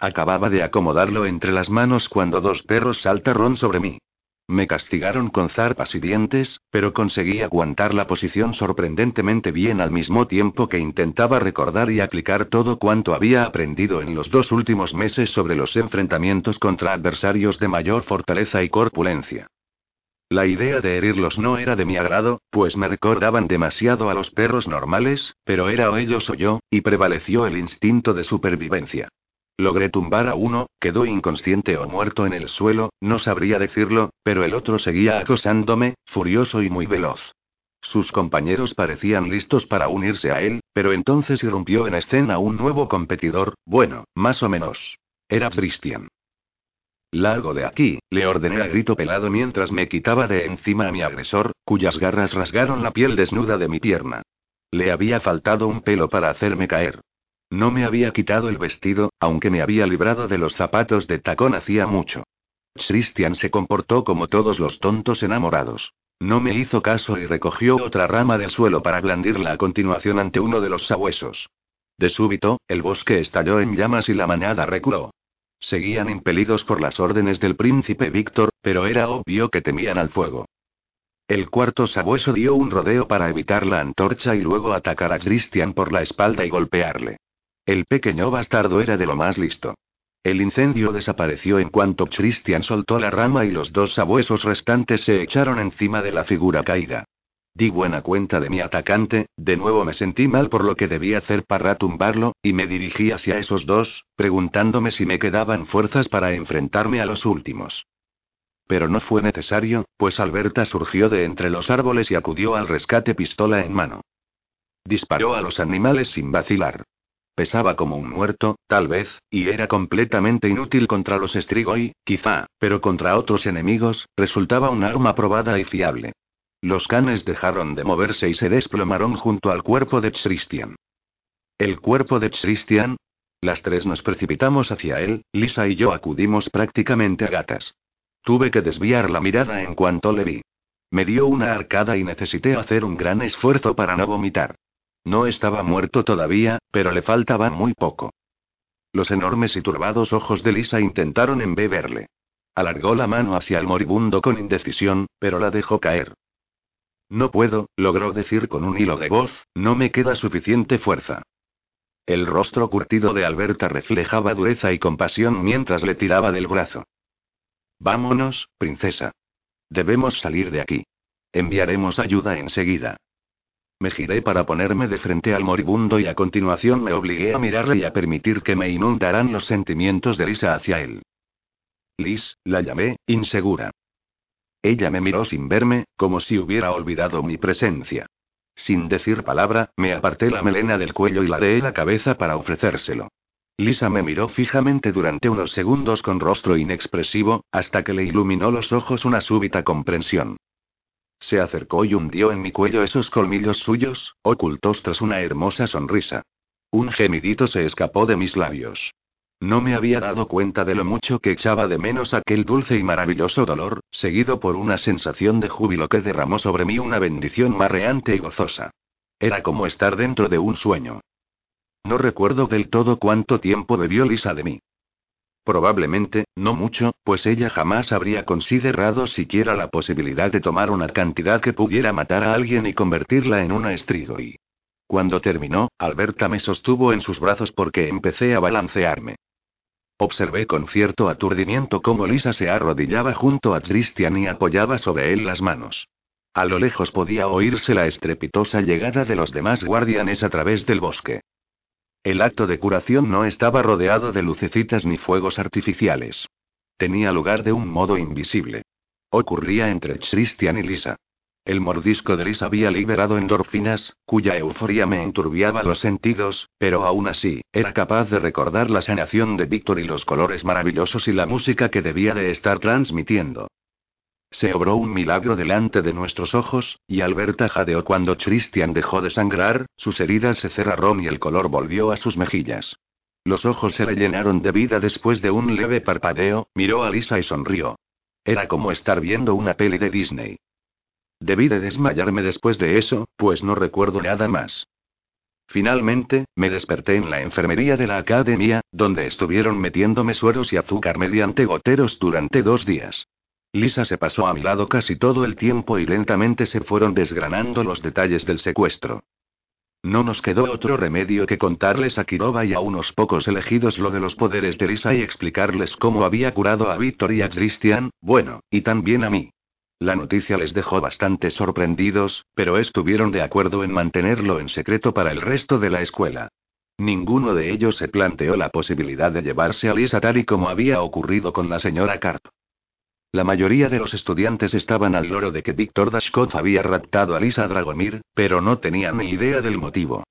Acababa de acomodarlo entre las manos cuando dos perros saltaron sobre mí. Me castigaron con zarpas y dientes, pero conseguí aguantar la posición sorprendentemente bien al mismo tiempo que intentaba recordar y aplicar todo cuanto había aprendido en los dos últimos meses sobre los enfrentamientos contra adversarios de mayor fortaleza y corpulencia. La idea de herirlos no era de mi agrado, pues me recordaban demasiado a los perros normales, pero era o ellos o yo, y prevaleció el instinto de supervivencia. Logré tumbar a uno, quedó inconsciente o muerto en el suelo, no sabría decirlo, pero el otro seguía acosándome, furioso y muy veloz. Sus compañeros parecían listos para unirse a él, pero entonces irrumpió en escena un nuevo competidor, bueno, más o menos. Era Christian. Largo de aquí, le ordené a grito pelado mientras me quitaba de encima a mi agresor, cuyas garras rasgaron la piel desnuda de mi pierna. Le había faltado un pelo para hacerme caer. No me había quitado el vestido, aunque me había librado de los zapatos de tacón hacía mucho. Christian se comportó como todos los tontos enamorados. No me hizo caso y recogió otra rama del suelo para blandirla a continuación ante uno de los sabuesos. De súbito, el bosque estalló en llamas y la manada reculó. Seguían impelidos por las órdenes del príncipe Víctor, pero era obvio que temían al fuego. El cuarto sabueso dio un rodeo para evitar la antorcha y luego atacar a Christian por la espalda y golpearle. El pequeño bastardo era de lo más listo. El incendio desapareció en cuanto Christian soltó la rama y los dos sabuesos restantes se echaron encima de la figura caída. Di buena cuenta de mi atacante, de nuevo me sentí mal por lo que debía hacer para tumbarlo, y me dirigí hacia esos dos, preguntándome si me quedaban fuerzas para enfrentarme a los últimos. Pero no fue necesario, pues Alberta surgió de entre los árboles y acudió al rescate pistola en mano. Disparó a los animales sin vacilar. Pesaba como un muerto, tal vez, y era completamente inútil contra los Strigoi, quizá, pero contra otros enemigos, resultaba un arma probada y fiable. Los canes dejaron de moverse y se desplomaron junto al cuerpo de Christian. ¿El cuerpo de Christian? Las tres nos precipitamos hacia él, Lisa y yo acudimos prácticamente a gatas. Tuve que desviar la mirada en cuanto le vi. Me dio una arcada y necesité hacer un gran esfuerzo para no vomitar. No estaba muerto todavía, pero le faltaba muy poco. Los enormes y turbados ojos de Lisa intentaron embeberle. Alargó la mano hacia el moribundo con indecisión, pero la dejó caer. No puedo, logró decir con un hilo de voz, no me queda suficiente fuerza. El rostro curtido de Alberta reflejaba dureza y compasión mientras le tiraba del brazo. Vámonos, princesa. Debemos salir de aquí. Enviaremos ayuda enseguida. Me giré para ponerme de frente al moribundo y a continuación me obligué a mirarle y a permitir que me inundaran los sentimientos de Lisa hacia él. Liz, la llamé, insegura. Ella me miró sin verme, como si hubiera olvidado mi presencia. Sin decir palabra, me aparté la melena del cuello y la de la cabeza para ofrecérselo. Lisa me miró fijamente durante unos segundos con rostro inexpresivo, hasta que le iluminó los ojos una súbita comprensión. Se acercó y hundió en mi cuello esos colmillos suyos, ocultos tras una hermosa sonrisa. Un gemidito se escapó de mis labios. No me había dado cuenta de lo mucho que echaba de menos aquel dulce y maravilloso dolor, seguido por una sensación de júbilo que derramó sobre mí una bendición marreante y gozosa. Era como estar dentro de un sueño. No recuerdo del todo cuánto tiempo bebió Lisa de mí. Probablemente, no mucho, pues ella jamás habría considerado siquiera la posibilidad de tomar una cantidad que pudiera matar a alguien y convertirla en una y Cuando terminó, Alberta me sostuvo en sus brazos porque empecé a balancearme. Observé con cierto aturdimiento cómo Lisa se arrodillaba junto a Christian y apoyaba sobre él las manos. A lo lejos podía oírse la estrepitosa llegada de los demás guardianes a través del bosque. El acto de curación no estaba rodeado de lucecitas ni fuegos artificiales. Tenía lugar de un modo invisible. Ocurría entre Christian y Lisa. El mordisco de Lisa había liberado endorfinas, cuya euforia me enturbiaba los sentidos, pero aún así, era capaz de recordar la sanación de Víctor y los colores maravillosos y la música que debía de estar transmitiendo. Se obró un milagro delante de nuestros ojos, y Alberta jadeó cuando Christian dejó de sangrar, sus heridas se cerraron y el color volvió a sus mejillas. Los ojos se le llenaron de vida después de un leve parpadeo, miró a Lisa y sonrió. Era como estar viendo una peli de Disney. Debí de desmayarme después de eso, pues no recuerdo nada más. Finalmente, me desperté en la enfermería de la academia, donde estuvieron metiéndome sueros y azúcar mediante goteros durante dos días. Lisa se pasó a mi lado casi todo el tiempo y lentamente se fueron desgranando los detalles del secuestro. No nos quedó otro remedio que contarles a Kirova y a unos pocos elegidos lo de los poderes de Lisa y explicarles cómo había curado a Víctor y a Christian, bueno, y también a mí. La noticia les dejó bastante sorprendidos, pero estuvieron de acuerdo en mantenerlo en secreto para el resto de la escuela. Ninguno de ellos se planteó la posibilidad de llevarse a Lisa tal y como había ocurrido con la señora Carp. La mayoría de los estudiantes estaban al loro de que Víctor Dashkov había raptado a Lisa Dragomir, pero no tenían ni idea del motivo.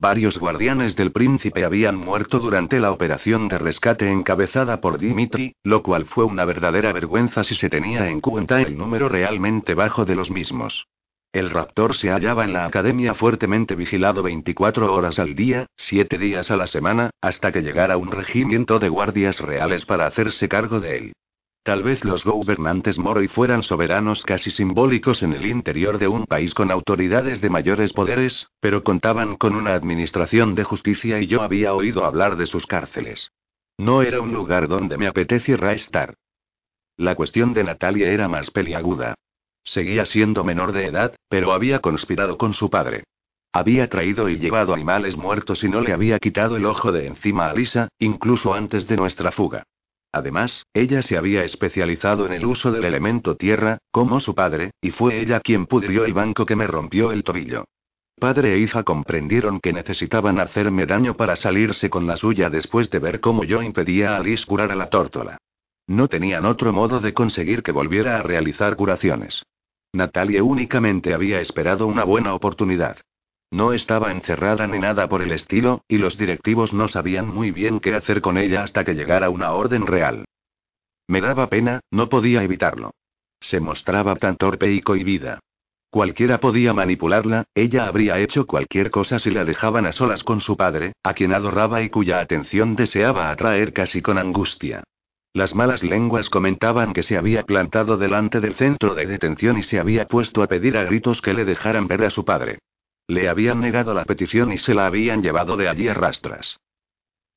Varios guardianes del príncipe habían muerto durante la operación de rescate encabezada por Dimitri, lo cual fue una verdadera vergüenza si se tenía en cuenta el número realmente bajo de los mismos. El raptor se hallaba en la academia fuertemente vigilado 24 horas al día, 7 días a la semana, hasta que llegara un regimiento de guardias reales para hacerse cargo de él. Tal vez los gobernantes Moroi fueran soberanos casi simbólicos en el interior de un país con autoridades de mayores poderes, pero contaban con una administración de justicia y yo había oído hablar de sus cárceles. No era un lugar donde me apeteciera estar. La cuestión de Natalia era más peliaguda. Seguía siendo menor de edad, pero había conspirado con su padre. Había traído y llevado animales muertos y no le había quitado el ojo de encima a Lisa, incluso antes de nuestra fuga. Además, ella se había especializado en el uso del elemento tierra, como su padre, y fue ella quien pudrió el banco que me rompió el tobillo. Padre e hija comprendieron que necesitaban hacerme daño para salirse con la suya después de ver cómo yo impedía a Alice curar a la tórtola. No tenían otro modo de conseguir que volviera a realizar curaciones. Natalia únicamente había esperado una buena oportunidad. No estaba encerrada ni nada por el estilo, y los directivos no sabían muy bien qué hacer con ella hasta que llegara una orden real. Me daba pena, no podía evitarlo. Se mostraba tan torpe y cohibida. Cualquiera podía manipularla, ella habría hecho cualquier cosa si la dejaban a solas con su padre, a quien adoraba y cuya atención deseaba atraer casi con angustia. Las malas lenguas comentaban que se había plantado delante del centro de detención y se había puesto a pedir a gritos que le dejaran ver a su padre. Le habían negado la petición y se la habían llevado de allí a rastras.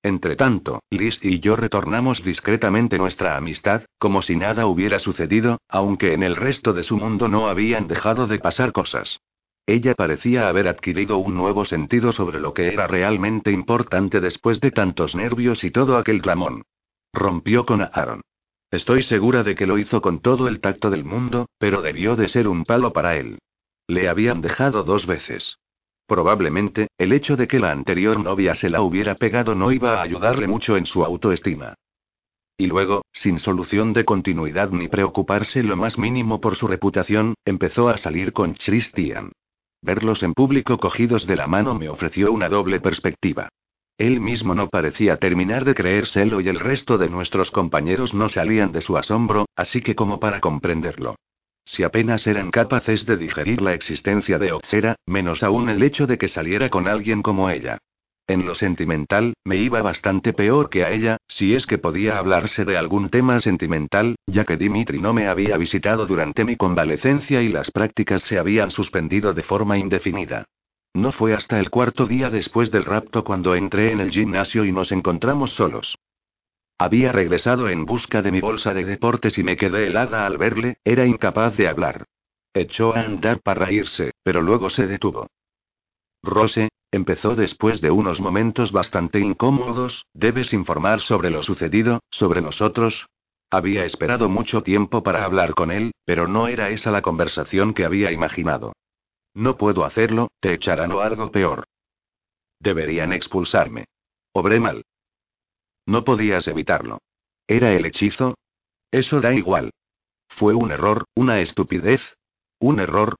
Entretanto, Liz y yo retornamos discretamente nuestra amistad, como si nada hubiera sucedido, aunque en el resto de su mundo no habían dejado de pasar cosas. Ella parecía haber adquirido un nuevo sentido sobre lo que era realmente importante después de tantos nervios y todo aquel clamón. Rompió con Aaron. Estoy segura de que lo hizo con todo el tacto del mundo, pero debió de ser un palo para él. Le habían dejado dos veces. Probablemente, el hecho de que la anterior novia se la hubiera pegado no iba a ayudarle mucho en su autoestima. Y luego, sin solución de continuidad ni preocuparse lo más mínimo por su reputación, empezó a salir con Christian. Verlos en público cogidos de la mano me ofreció una doble perspectiva. Él mismo no parecía terminar de creérselo y el resto de nuestros compañeros no salían de su asombro, así que como para comprenderlo. Si apenas eran capaces de digerir la existencia de Oxera, menos aún el hecho de que saliera con alguien como ella. En lo sentimental, me iba bastante peor que a ella, si es que podía hablarse de algún tema sentimental, ya que Dimitri no me había visitado durante mi convalecencia y las prácticas se habían suspendido de forma indefinida. No fue hasta el cuarto día después del rapto cuando entré en el gimnasio y nos encontramos solos. Había regresado en busca de mi bolsa de deportes y me quedé helada al verle, era incapaz de hablar. Echó a andar para irse, pero luego se detuvo. Rose, empezó después de unos momentos bastante incómodos, debes informar sobre lo sucedido, sobre nosotros. Había esperado mucho tiempo para hablar con él, pero no era esa la conversación que había imaginado. No puedo hacerlo, te echarán o algo peor. Deberían expulsarme. Obré mal. No podías evitarlo. ¿Era el hechizo? Eso da igual. Fue un error, una estupidez. Un error.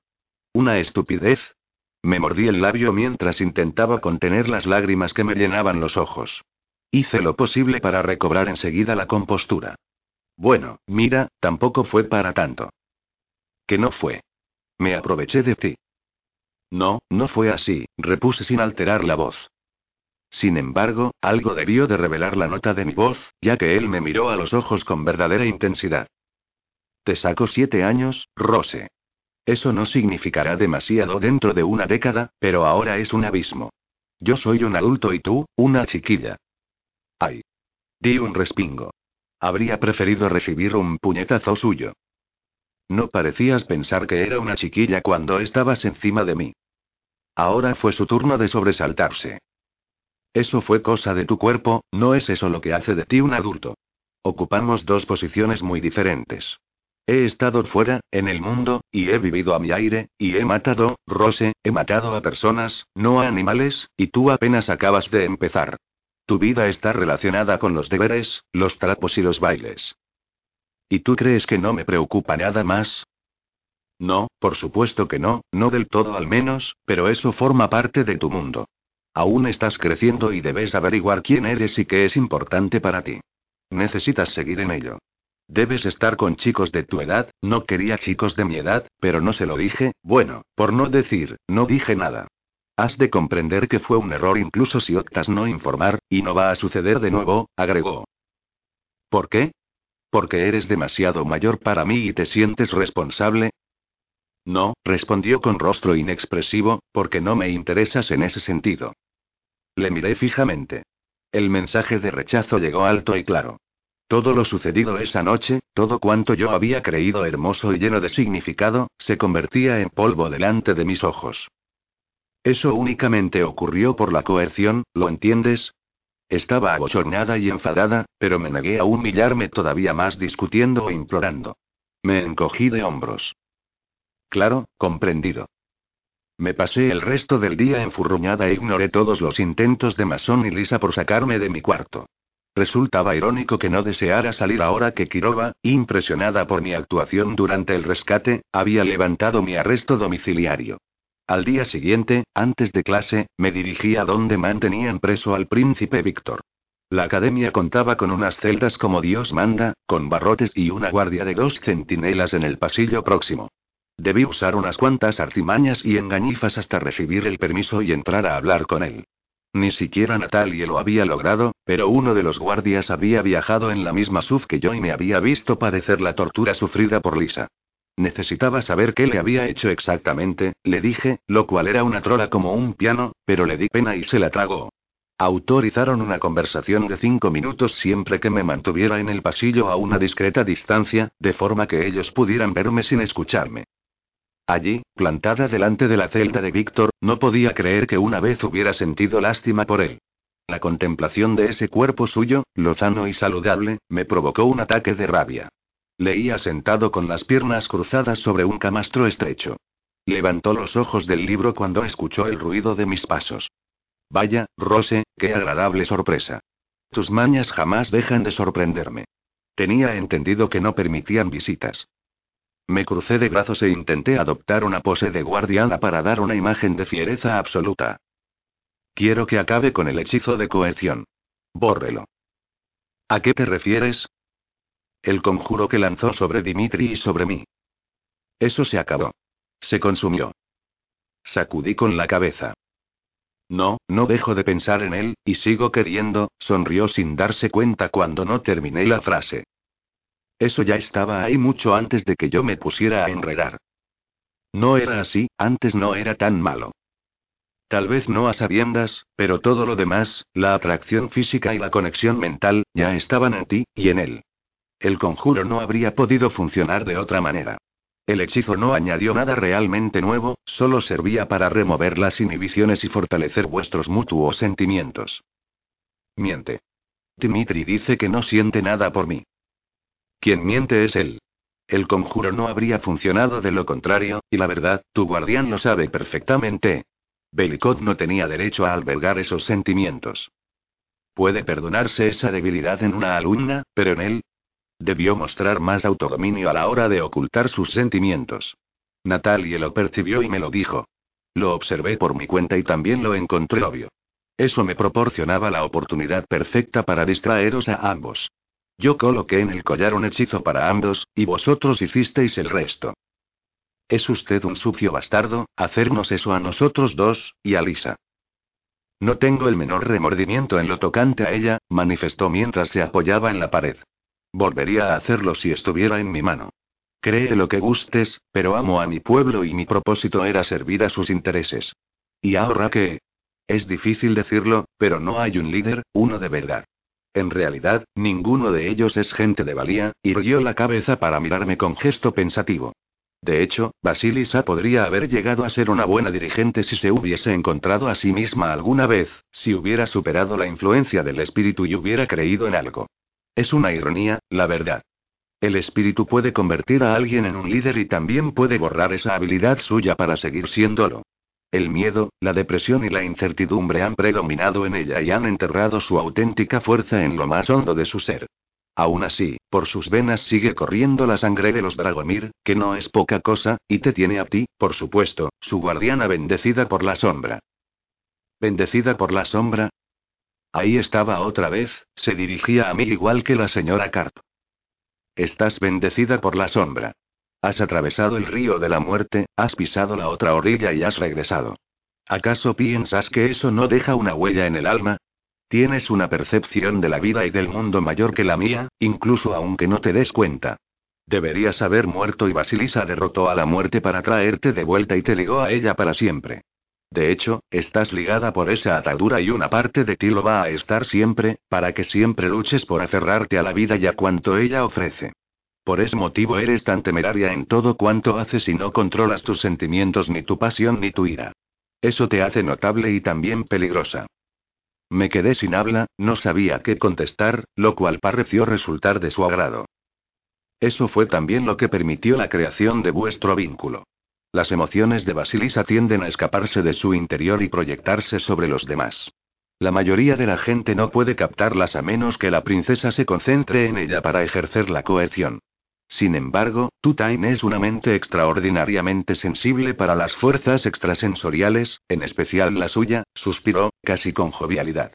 Una estupidez. Me mordí el labio mientras intentaba contener las lágrimas que me llenaban los ojos. Hice lo posible para recobrar enseguida la compostura. Bueno, mira, tampoco fue para tanto. Que no fue. Me aproveché de ti. No, no fue así, repuse sin alterar la voz. Sin embargo, algo debió de revelar la nota de mi voz, ya que él me miró a los ojos con verdadera intensidad. Te saco siete años, Rose. Eso no significará demasiado dentro de una década, pero ahora es un abismo. Yo soy un adulto y tú, una chiquilla. Ay. Di un respingo. Habría preferido recibir un puñetazo suyo. no parecías pensar que era una chiquilla cuando estabas encima de mí. Ahora fue su turno de sobresaltarse. Eso fue cosa de tu cuerpo, no es eso lo que hace de ti un adulto. Ocupamos dos posiciones muy diferentes. He estado fuera, en el mundo, y he vivido a mi aire, y he matado, Rose, he matado a personas, no a animales, y tú apenas acabas de empezar. Tu vida está relacionada con los deberes, los trapos y los bailes. ¿Y tú crees que no me preocupa nada más? No, por supuesto que no, no del todo al menos, pero eso forma parte de tu mundo. Aún estás creciendo y debes averiguar quién eres y qué es importante para ti. Necesitas seguir en ello. Debes estar con chicos de tu edad, no quería chicos de mi edad, pero no se lo dije, bueno, por no decir, no dije nada. Has de comprender que fue un error incluso si optas no informar, y no va a suceder de nuevo, agregó. ¿Por qué? ¿Porque eres demasiado mayor para mí y te sientes responsable? No, respondió con rostro inexpresivo, porque no me interesas en ese sentido. Le miré fijamente. El mensaje de rechazo llegó alto y claro. Todo lo sucedido esa noche, todo cuanto yo había creído hermoso y lleno de significado, se convertía en polvo delante de mis ojos. Eso únicamente ocurrió por la coerción, ¿lo entiendes? Estaba abochornada y enfadada, pero me negué a humillarme todavía más discutiendo o implorando. Me encogí de hombros. Claro, comprendido. Me pasé el resto del día enfurruñada e ignoré todos los intentos de Mason y Lisa por sacarme de mi cuarto. Resultaba irónico que no deseara salir ahora que Kirova, impresionada por mi actuación durante el rescate, había levantado mi arresto domiciliario. Al día siguiente, antes de clase, me dirigí a donde mantenían preso al príncipe Víctor. La academia contaba con unas celdas como Dios manda, con barrotes y una guardia de dos centinelas en el pasillo próximo. Debí usar unas cuantas artimañas y engañifas hasta recibir el permiso y entrar a hablar con él. Ni siquiera Natalie lo había logrado, pero uno de los guardias había viajado en la misma SUV que yo y me había visto padecer la tortura sufrida por Lisa. Necesitaba saber qué le había hecho exactamente, le dije, lo cual era una trola como un piano, pero le di pena y se la tragó. Autorizaron una conversación de cinco minutos siempre que me mantuviera en el pasillo a una discreta distancia, de forma que ellos pudieran verme sin escucharme. Allí, plantada delante de la celda de Víctor, no podía creer que una vez hubiera sentido lástima por él. La contemplación de ese cuerpo suyo, lozano y saludable, me provocó un ataque de rabia. Leía sentado con las piernas cruzadas sobre un camastro estrecho. Levantó los ojos del libro cuando escuchó el ruido de mis pasos. Vaya, Rose, qué agradable sorpresa. Tus mañas jamás dejan de sorprenderme. Tenía entendido que no permitían visitas. Me crucé de brazos e intenté adoptar una pose de guardiana para dar una imagen de fiereza absoluta. Quiero que acabe con el hechizo de coerción. Bórrelo. ¿A qué te refieres? El conjuro que lanzó sobre Dimitri y sobre mí. Eso se acabó. Se consumió. Sacudí con la cabeza. No, no dejo de pensar en él, y sigo queriendo, sonrió sin darse cuenta cuando no terminé la frase. Eso ya estaba ahí mucho antes de que yo me pusiera a enredar. No era así, antes no era tan malo. Tal vez no a sabiendas, pero todo lo demás, la atracción física y la conexión mental, ya estaban en ti, y en él. El conjuro no habría podido funcionar de otra manera. El hechizo no añadió nada realmente nuevo, solo servía para remover las inhibiciones y fortalecer vuestros mutuos sentimientos. Miente. Dimitri dice que no siente nada por mí. Quien miente es él. El conjuro no habría funcionado de lo contrario, y la verdad, tu guardián lo sabe perfectamente. Belicot no tenía derecho a albergar esos sentimientos. Puede perdonarse esa debilidad en una alumna, pero en él. Debió mostrar más autodominio a la hora de ocultar sus sentimientos. Natalie lo percibió y me lo dijo. Lo observé por mi cuenta y también lo encontré obvio. Eso me proporcionaba la oportunidad perfecta para distraeros a ambos. Yo coloqué en el collar un hechizo para ambos, y vosotros hicisteis el resto. Es usted un sucio bastardo, hacernos eso a nosotros dos, y a Lisa. No tengo el menor remordimiento en lo tocante a ella, manifestó mientras se apoyaba en la pared. Volvería a hacerlo si estuviera en mi mano. Cree lo que gustes, pero amo a mi pueblo y mi propósito era servir a sus intereses. ¿Y ahora qué? Es difícil decirlo, pero no hay un líder, uno de verdad. En realidad, ninguno de ellos es gente de valía, irguió la cabeza para mirarme con gesto pensativo. De hecho, Basilisa podría haber llegado a ser una buena dirigente si se hubiese encontrado a sí misma alguna vez, si hubiera superado la influencia del espíritu y hubiera creído en algo. Es una ironía, la verdad. El espíritu puede convertir a alguien en un líder y también puede borrar esa habilidad suya para seguir siéndolo. El miedo, la depresión y la incertidumbre han predominado en ella y han enterrado su auténtica fuerza en lo más hondo de su ser. Aún así, por sus venas sigue corriendo la sangre de los Dragomir, que no es poca cosa, y te tiene a ti, por supuesto, su guardiana bendecida por la sombra. ¿Bendecida por la sombra? Ahí estaba otra vez, se dirigía a mí igual que la señora Carp. Estás bendecida por la sombra. Has atravesado el río de la muerte, has pisado la otra orilla y has regresado. ¿Acaso piensas que eso no deja una huella en el alma? Tienes una percepción de la vida y del mundo mayor que la mía, incluso aunque no te des cuenta. Deberías haber muerto y Basilisa derrotó a la muerte para traerte de vuelta y te ligó a ella para siempre. De hecho, estás ligada por esa atadura y una parte de ti lo va a estar siempre, para que siempre luches por aferrarte a la vida y a cuanto ella ofrece. Por ese motivo eres tan temeraria en todo cuanto haces y no controlas tus sentimientos ni tu pasión ni tu ira. Eso te hace notable y también peligrosa. Me quedé sin habla, no sabía qué contestar, lo cual pareció resultar de su agrado. Eso fue también lo que permitió la creación de vuestro vínculo. Las emociones de Basilisa tienden a escaparse de su interior y proyectarse sobre los demás. La mayoría de la gente no puede captarlas a menos que la princesa se concentre en ella para ejercer la coerción. Sin embargo, Tutain es una mente extraordinariamente sensible para las fuerzas extrasensoriales, en especial la suya, suspiró, casi con jovialidad.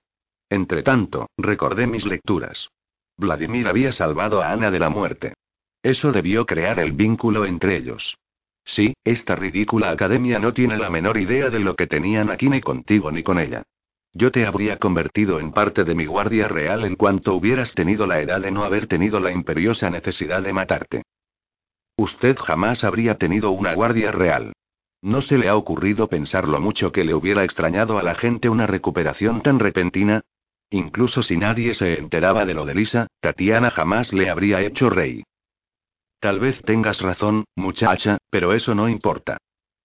Entretanto, recordé mis lecturas. Vladimir había salvado a Ana de la muerte. Eso debió crear el vínculo entre ellos. Sí, esta ridícula academia no tiene la menor idea de lo que tenían aquí ni contigo ni con ella. Yo te habría convertido en parte de mi guardia real en cuanto hubieras tenido la edad de no haber tenido la imperiosa necesidad de matarte. Usted jamás habría tenido una guardia real. ¿No se le ha ocurrido pensar lo mucho que le hubiera extrañado a la gente una recuperación tan repentina? Incluso si nadie se enteraba de lo de Lisa, Tatiana jamás le habría hecho rey. Tal vez tengas razón, muchacha, pero eso no importa.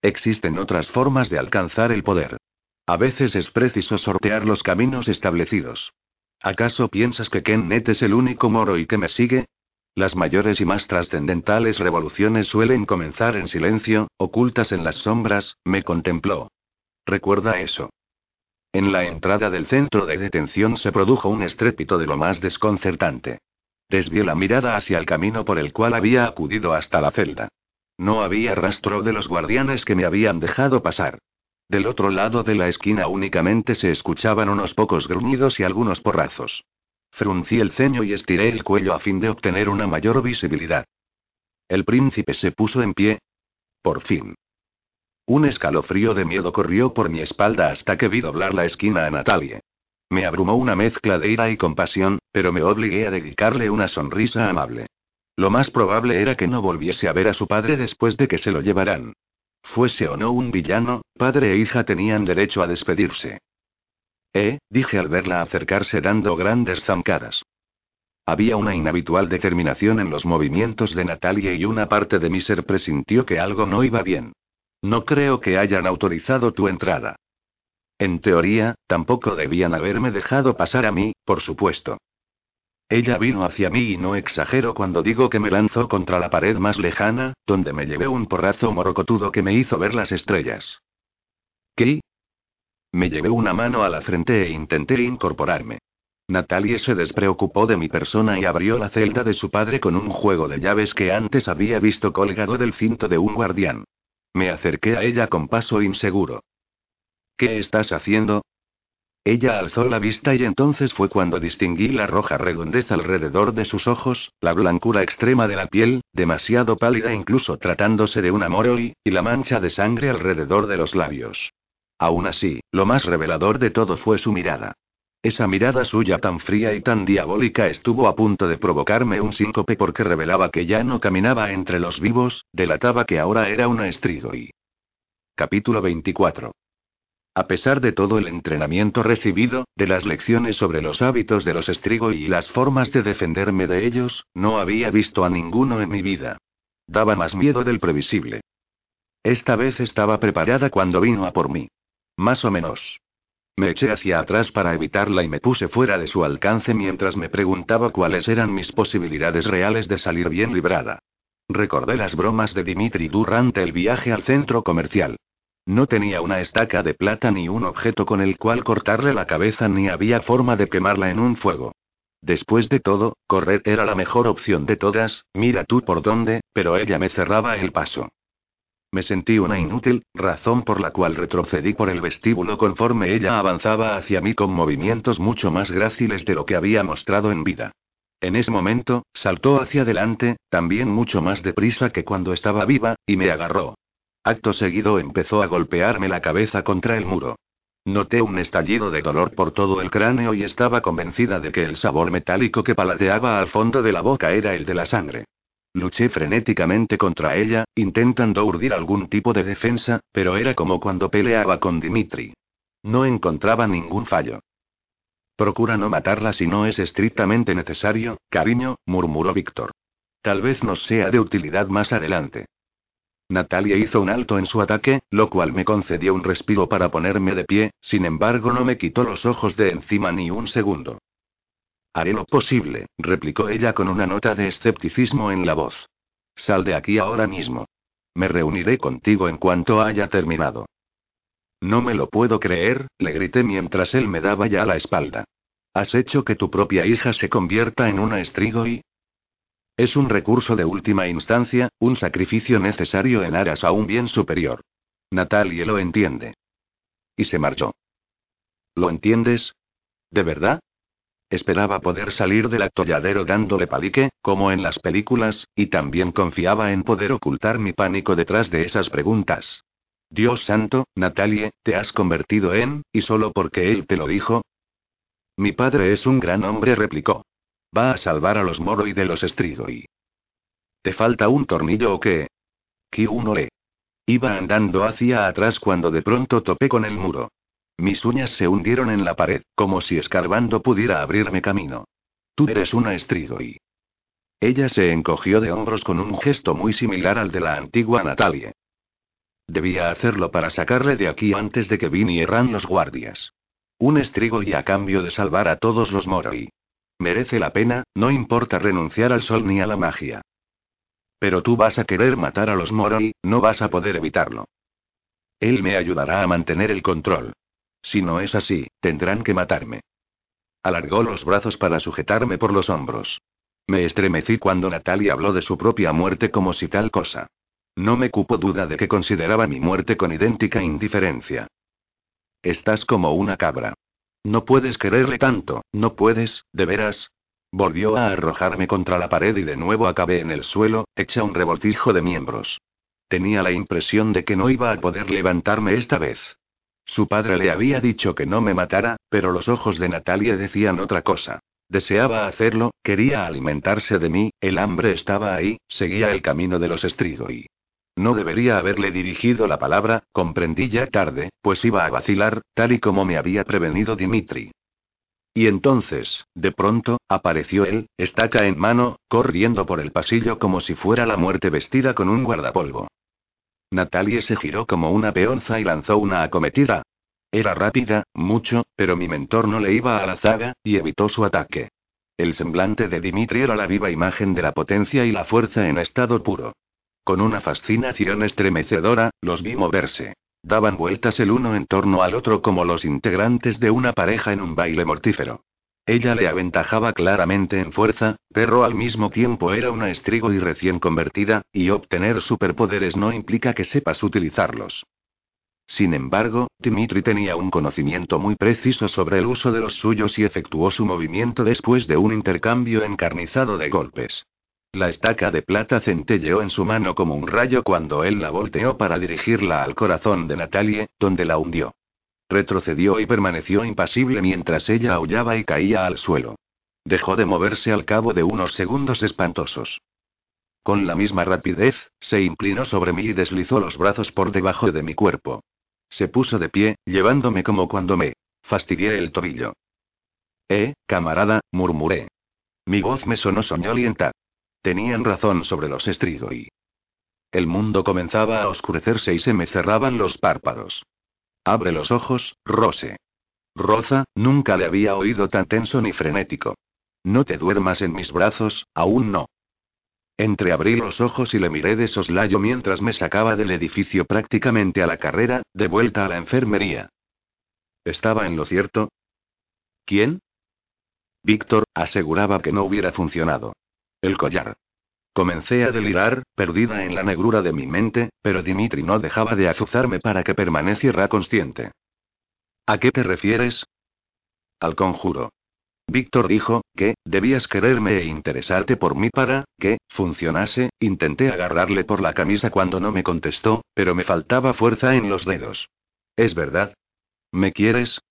Existen otras formas de alcanzar el poder. A veces es preciso sortear los caminos establecidos. ¿Acaso piensas que Kennet es el único moro y que me sigue? Las mayores y más trascendentales revoluciones suelen comenzar en silencio, ocultas en las sombras, me contempló. Recuerda eso. En la entrada del centro de detención se produjo un estrépito de lo más desconcertante. Desvió la mirada hacia el camino por el cual había acudido hasta la celda. No había rastro de los guardianes que me habían dejado pasar. Del otro lado de la esquina únicamente se escuchaban unos pocos gruñidos y algunos porrazos. Fruncí el ceño y estiré el cuello a fin de obtener una mayor visibilidad. El príncipe se puso en pie. Por fin. Un escalofrío de miedo corrió por mi espalda hasta que vi doblar la esquina a Natalie. Me abrumó una mezcla de ira y compasión, pero me obligué a dedicarle una sonrisa amable. Lo más probable era que no volviese a ver a su padre después de que se lo llevaran. Fuese o no un villano, padre e hija tenían derecho a despedirse. Eh, dije al verla acercarse dando grandes zancadas. Había una inhabitual determinación en los movimientos de Natalia y una parte de mi ser presintió que algo no iba bien. No creo que hayan autorizado tu entrada. En teoría, tampoco debían haberme dejado pasar a mí, por supuesto. Ella vino hacia mí y no exagero cuando digo que me lanzó contra la pared más lejana, donde me llevé un porrazo morocotudo que me hizo ver las estrellas. ¿Qué? Me llevé una mano a la frente e intenté incorporarme. Natalie se despreocupó de mi persona y abrió la celda de su padre con un juego de llaves que antes había visto colgado del cinto de un guardián. Me acerqué a ella con paso inseguro. ¿Qué estás haciendo? Ella alzó la vista y entonces fue cuando distinguí la roja redondez alrededor de sus ojos, la blancura extrema de la piel, demasiado pálida incluso tratándose de una moroi, y la mancha de sangre alrededor de los labios. Aún así, lo más revelador de todo fue su mirada. Esa mirada suya tan fría y tan diabólica estuvo a punto de provocarme un síncope porque revelaba que ya no caminaba entre los vivos, delataba que ahora era una estrigoi. Capítulo 24. A pesar de todo el entrenamiento recibido, de las lecciones sobre los hábitos de los estrigo y las formas de defenderme de ellos, no había visto a ninguno en mi vida. Daba más miedo del previsible. Esta vez estaba preparada cuando vino a por mí. Más o menos. Me eché hacia atrás para evitarla y me puse fuera de su alcance mientras me preguntaba cuáles eran mis posibilidades reales de salir bien librada. Recordé las bromas de Dimitri durante el viaje al centro comercial. No tenía una estaca de plata ni un objeto con el cual cortarle la cabeza ni había forma de quemarla en un fuego. Después de todo, correr era la mejor opción de todas, mira tú por dónde, pero ella me cerraba el paso. Me sentí una inútil, razón por la cual retrocedí por el vestíbulo conforme ella avanzaba hacia mí con movimientos mucho más gráciles de lo que había mostrado en vida. En ese momento, saltó hacia adelante, también mucho más deprisa que cuando estaba viva, y me agarró. Acto seguido empezó a golpearme la cabeza contra el muro. Noté un estallido de dolor por todo el cráneo y estaba convencida de que el sabor metálico que palateaba al fondo de la boca era el de la sangre. Luché frenéticamente contra ella, intentando urdir algún tipo de defensa, pero era como cuando peleaba con Dimitri. No encontraba ningún fallo. Procura no matarla si no es estrictamente necesario, cariño, murmuró Víctor. Tal vez nos sea de utilidad más adelante. Natalia hizo un alto en su ataque, lo cual me concedió un respiro para ponerme de pie, sin embargo no me quitó los ojos de encima ni un segundo. Haré lo posible, replicó ella con una nota de escepticismo en la voz. Sal de aquí ahora mismo. Me reuniré contigo en cuanto haya terminado. No me lo puedo creer, le grité mientras él me daba ya la espalda. Has hecho que tu propia hija se convierta en una estrigo y... Es un recurso de última instancia, un sacrificio necesario en aras a un bien superior. Natalie lo entiende. Y se marchó. ¿Lo entiendes? ¿De verdad? Esperaba poder salir del atolladero dándole palique, como en las películas, y también confiaba en poder ocultar mi pánico detrás de esas preguntas. Dios santo, Natalie, te has convertido en, y solo porque él te lo dijo. Mi padre es un gran hombre, replicó. Va a salvar a los Moro y de los Strigoi. ¿Te falta un tornillo o qué? uno le. Iba andando hacia atrás cuando de pronto topé con el muro. Mis uñas se hundieron en la pared, como si escarbando pudiera abrirme camino. Tú eres una Strigoi. Ella se encogió de hombros con un gesto muy similar al de la antigua Natalie. Debía hacerlo para sacarle de aquí antes de que vinieran los guardias. Un estrigo y a cambio de salvar a todos los Moroi. Merece la pena, no importa renunciar al sol ni a la magia. Pero tú vas a querer matar a los Moroi, no vas a poder evitarlo. Él me ayudará a mantener el control. Si no es así, tendrán que matarme. Alargó los brazos para sujetarme por los hombros. Me estremecí cuando Natalia habló de su propia muerte como si tal cosa. No me cupo duda de que consideraba mi muerte con idéntica indiferencia. Estás como una cabra. No puedes quererle tanto, no puedes, de veras. Volvió a arrojarme contra la pared y de nuevo acabé en el suelo, hecha un revoltijo de miembros. Tenía la impresión de que no iba a poder levantarme esta vez. Su padre le había dicho que no me matara, pero los ojos de Natalia decían otra cosa. Deseaba hacerlo, quería alimentarse de mí, el hambre estaba ahí, seguía el camino de los Strigoi. No debería haberle dirigido la palabra, comprendí ya tarde, pues iba a vacilar, tal y como me había prevenido Dimitri. Y entonces, de pronto, apareció él, estaca en mano, corriendo por el pasillo como si fuera la muerte vestida con un guardapolvo. Natalie se giró como una peonza y lanzó una acometida. Era rápida, mucho, pero mi mentor no le iba a la zaga, y evitó su ataque. El semblante de Dimitri era la viva imagen de la potencia y la fuerza en estado puro. Con una fascinación estremecedora, los vi moverse. Daban vueltas el uno en torno al otro como los integrantes de una pareja en un baile mortífero. Ella le aventajaba claramente en fuerza, pero al mismo tiempo era una estrigo y recién convertida, y obtener superpoderes no implica que sepas utilizarlos. Sin embargo, Dimitri tenía un conocimiento muy preciso sobre el uso de los suyos y efectuó su movimiento después de un intercambio encarnizado de golpes. La estaca de plata centelleó en su mano como un rayo cuando él la volteó para dirigirla al corazón de Natalie, donde la hundió. Retrocedió y permaneció impasible mientras ella aullaba y caía al suelo. Dejó de moverse al cabo de unos segundos espantosos. Con la misma rapidez, se inclinó sobre mí y deslizó los brazos por debajo de mi cuerpo. Se puso de pie, llevándome como cuando me fastidié el tobillo. Eh, camarada, murmuré. Mi voz me sonó soñolienta. Tenían razón sobre los Strigoi. El mundo comenzaba a oscurecerse y se me cerraban los párpados. Abre los ojos, Rose. Roza, nunca le había oído tan tenso ni frenético. No te duermas en mis brazos, aún no. Entreabrí los ojos y le miré de soslayo mientras me sacaba del edificio prácticamente a la carrera, de vuelta a la enfermería. ¿Estaba en lo cierto? ¿Quién? Víctor, aseguraba que no hubiera funcionado. El collar. Comencé a delirar, perdida en la negrura de mi mente, pero Dimitri no dejaba de azuzarme para que permaneciera consciente. ¿A qué te refieres? Al conjuro. Víctor dijo, que, debías quererme e interesarte por mí para, que, funcionase, intenté agarrarle por la camisa cuando no me contestó, pero me faltaba fuerza en los dedos. ¿Es verdad? ¿Me quieres?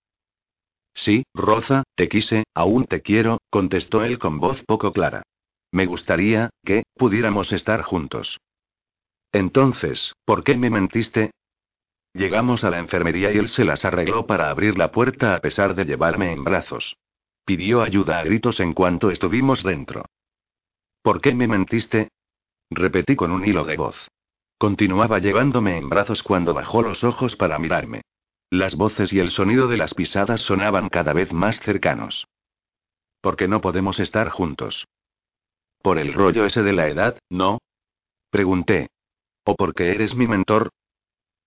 Sí, Roza, te quise, aún te quiero, contestó él con voz poco clara. Me gustaría, que, pudiéramos estar juntos. Entonces, ¿por qué me mentiste? Llegamos a la enfermería y él se las arregló para abrir la puerta a pesar de llevarme en brazos. Pidió ayuda a gritos en cuanto estuvimos dentro. ¿Por qué me mentiste? Repetí con un hilo de voz. Continuaba llevándome en brazos cuando bajó los ojos para mirarme. Las voces y el sonido de las pisadas sonaban cada vez más cercanos. ¿Por qué no podemos estar juntos? ¿Por el rollo ese de la edad, no? Pregunté. ¿O porque eres mi mentor?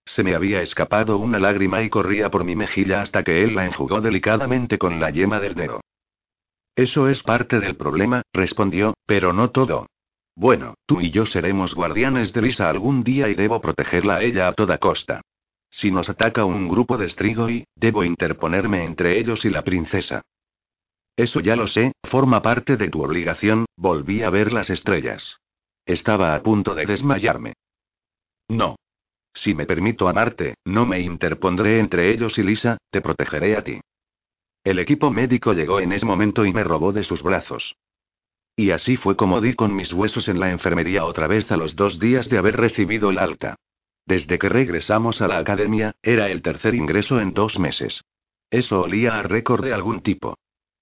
Se me había escapado una lágrima y corría por mi mejilla hasta que él la enjugó delicadamente con la yema del dedo. Eso es parte del problema, respondió, pero no todo. Bueno, tú y yo seremos guardianes de Lisa algún día y debo protegerla a ella a toda costa. Si nos ataca un grupo de Strigoi, debo interponerme entre ellos y la princesa. Eso ya lo sé, forma parte de tu obligación, volví a ver las estrellas. Estaba a punto de desmayarme. No. Si me permito amarte, no me interpondré entre ellos y Lisa, te protegeré a ti. El equipo médico llegó en ese momento y me robó de sus brazos. Y así fue como di con mis huesos en la enfermería otra vez a los dos días de haber recibido el alta. Desde que regresamos a la academia, era el tercer ingreso en dos meses. Eso olía a récord de algún tipo.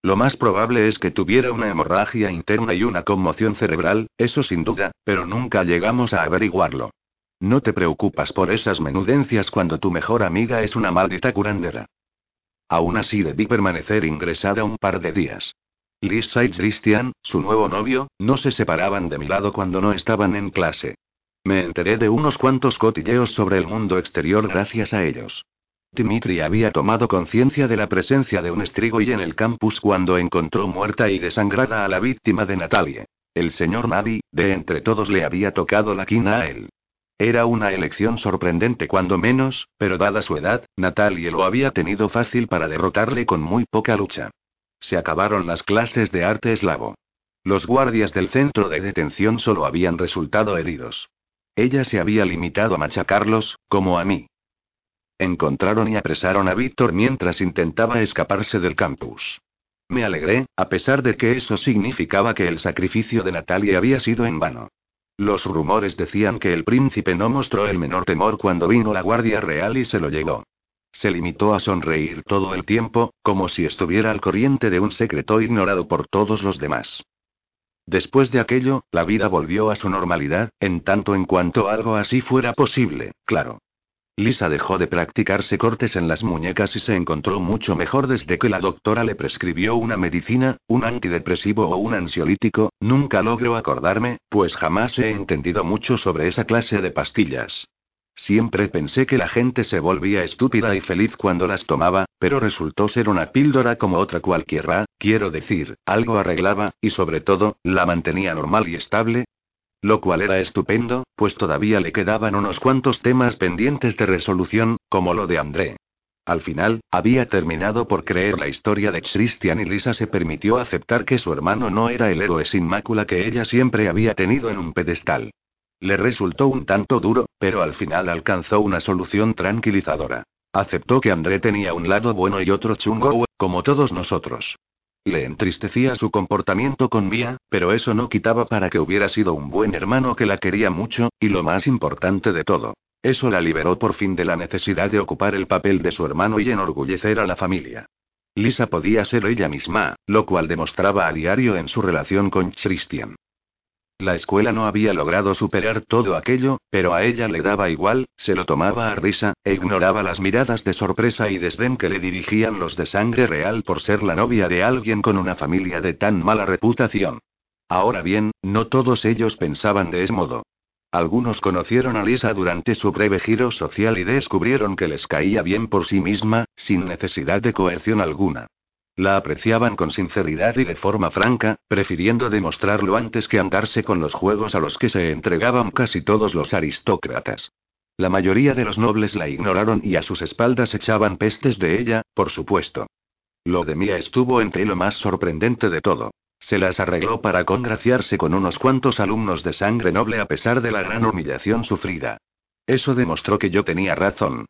Lo más probable es que tuviera una hemorragia interna y una conmoción cerebral, eso sin duda, pero nunca llegamos a averiguarlo. No te preocupas por esas menudencias cuando tu mejor amiga es una maldita curandera. Aún así debí permanecer ingresada un par de días. Lisa y Christian, su nuevo novio, no se separaban de mi lado cuando no estaban en clase. Me enteré de unos cuantos cotilleos sobre el mundo exterior gracias a ellos. Dimitri había tomado conciencia de la presencia de un estrigoy en el campus cuando encontró muerta y desangrada a la víctima de Natalie. El señor Mavi, de entre todos, le había tocado la quina a él. Era una elección sorprendente cuando menos, pero dada su edad, Natalie lo había tenido fácil para derrotarle con muy poca lucha. Se acabaron las clases de arte eslavo. Los guardias del centro de detención solo habían resultado heridos. Ella se había limitado a machacarlos, como a mí. Encontraron y apresaron a Víctor mientras intentaba escaparse del campus. Me alegré, a pesar de que eso significaba que el sacrificio de Natalia había sido en vano. Los rumores decían que el príncipe no mostró el menor temor cuando vino la Guardia Real y se lo llevó. Se limitó a sonreír todo el tiempo, como si estuviera al corriente de un secreto ignorado por todos los demás. Después de aquello, la vida volvió a su normalidad, en tanto en cuanto algo así fuera posible, claro. Lisa dejó de practicarse cortes en las muñecas y se encontró mucho mejor desde que la doctora le prescribió una medicina, un antidepresivo o un ansiolítico, nunca logro acordarme, pues jamás he entendido mucho sobre esa clase de pastillas. Siempre pensé que la gente se volvía estúpida y feliz cuando las tomaba, pero resultó ser una píldora como otra cualquiera, quiero decir, algo arreglaba, y sobre todo, la mantenía normal y estable, lo cual era estupendo, pues todavía le quedaban unos cuantos temas pendientes de resolución, como lo de André. Al final, había terminado por creer la historia de Christian y Lisa se permitió aceptar que su hermano no era el héroe sin mácula que ella siempre había tenido en un pedestal. Le resultó un tanto duro, pero al final alcanzó una solución tranquilizadora. Aceptó que André tenía un lado bueno y otro chungo, como todos nosotros. Le entristecía su comportamiento con Mia, pero eso no quitaba para que hubiera sido un buen hermano que la quería mucho, y lo más importante de todo. Eso la liberó por fin de la necesidad de ocupar el papel de su hermano y enorgullecer a la familia. Lisa podía ser ella misma, lo cual demostraba a diario en su relación con Christian. La escuela no había logrado superar todo aquello, pero a ella le daba igual, se lo tomaba a risa, e ignoraba las miradas de sorpresa y desdén que le dirigían los de sangre real por ser la novia de alguien con una familia de tan mala reputación. Ahora bien, no todos ellos pensaban de ese modo. Algunos conocieron a Lisa durante su breve giro social y descubrieron que les caía bien por sí misma, sin necesidad de coerción alguna. La apreciaban con sinceridad y de forma franca, prefiriendo demostrarlo antes que andarse con los juegos a los que se entregaban casi todos los aristócratas. La mayoría de los nobles la ignoraron y a sus espaldas echaban pestes de ella, por supuesto. Lo de Mía estuvo entre lo más sorprendente de todo. Se las arregló para congraciarse con unos cuantos alumnos de sangre noble a pesar de la gran humillación sufrida. Eso demostró que yo tenía razón.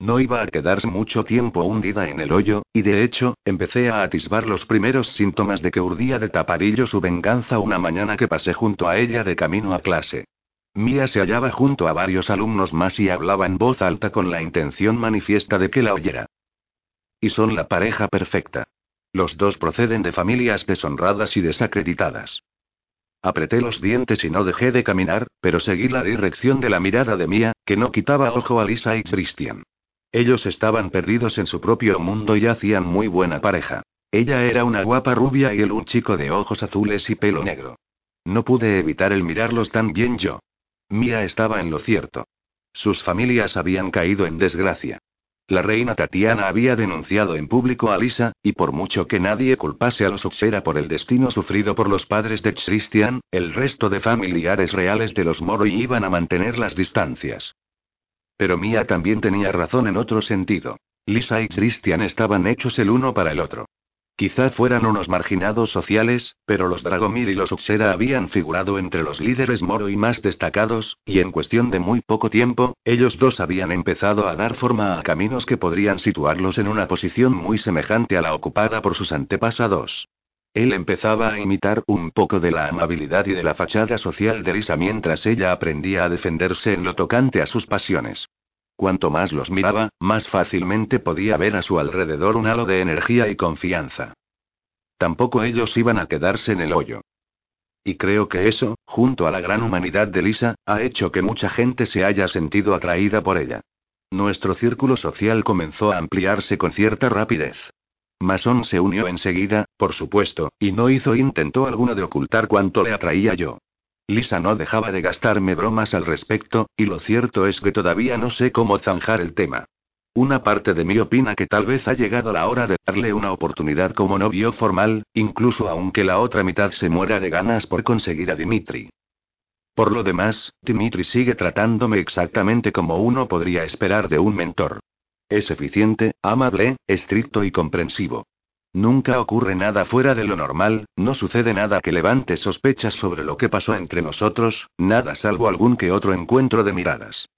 No iba a quedarse mucho tiempo hundida en el hoyo, y de hecho, empecé a atisbar los primeros síntomas de que urdía de taparillo su venganza una mañana que pasé junto a ella de camino a clase. Mía se hallaba junto a varios alumnos más y hablaba en voz alta con la intención manifiesta de que la oyera. Y son la pareja perfecta. Los dos proceden de familias deshonradas y desacreditadas. Apreté los dientes y no dejé de caminar, pero seguí la dirección de la mirada de Mía, que no quitaba ojo a Lisa y Christian. Ellos estaban perdidos en su propio mundo y hacían muy buena pareja. Ella era una guapa rubia y él un chico de ojos azules y pelo negro. No pude evitar el mirarlos tan bien yo. Mía estaba en lo cierto. Sus familias habían caído en desgracia. La reina Tatiana había denunciado en público a Lisa, y por mucho que nadie culpase a los Oxera por el destino sufrido por los padres de Christian, el resto de familiares reales de los Moro iban a mantener las distancias. Pero Mia también tenía razón en otro sentido. Lisa y Christian estaban hechos el uno para el otro. Quizá fueran unos marginados sociales, pero los Dragomir y los Uxera habían figurado entre los líderes moro y más destacados, y en cuestión de muy poco tiempo, ellos dos habían empezado a dar forma a caminos que podrían situarlos en una posición muy semejante a la ocupada por sus antepasados. Él empezaba a imitar un poco de la amabilidad y de la fachada social de Lisa mientras ella aprendía a defenderse en lo tocante a sus pasiones. Cuanto más los miraba, más fácilmente podía ver a su alrededor un halo de energía y confianza. Tampoco ellos iban a quedarse en el hoyo. Y creo que eso, junto a la gran humanidad de Lisa, ha hecho que mucha gente se haya sentido atraída por ella. Nuestro círculo social comenzó a ampliarse con cierta rapidez. Mason se unió enseguida, por supuesto, y no hizo intento alguno de ocultar cuánto le atraía yo. Lisa no dejaba de gastarme bromas al respecto, y lo cierto es que todavía no sé cómo zanjar el tema. Una parte de mí opina que tal vez ha llegado la hora de darle una oportunidad como novio formal, incluso aunque la otra mitad se muera de ganas por conseguir a Dimitri. Por lo demás, Dimitri sigue tratándome exactamente como uno podría esperar de un mentor. Es eficiente, amable, estricto y comprensivo. Nunca ocurre nada fuera de lo normal, no sucede nada que levante sospechas sobre lo que pasó entre nosotros, nada salvo algún que otro encuentro de miradas.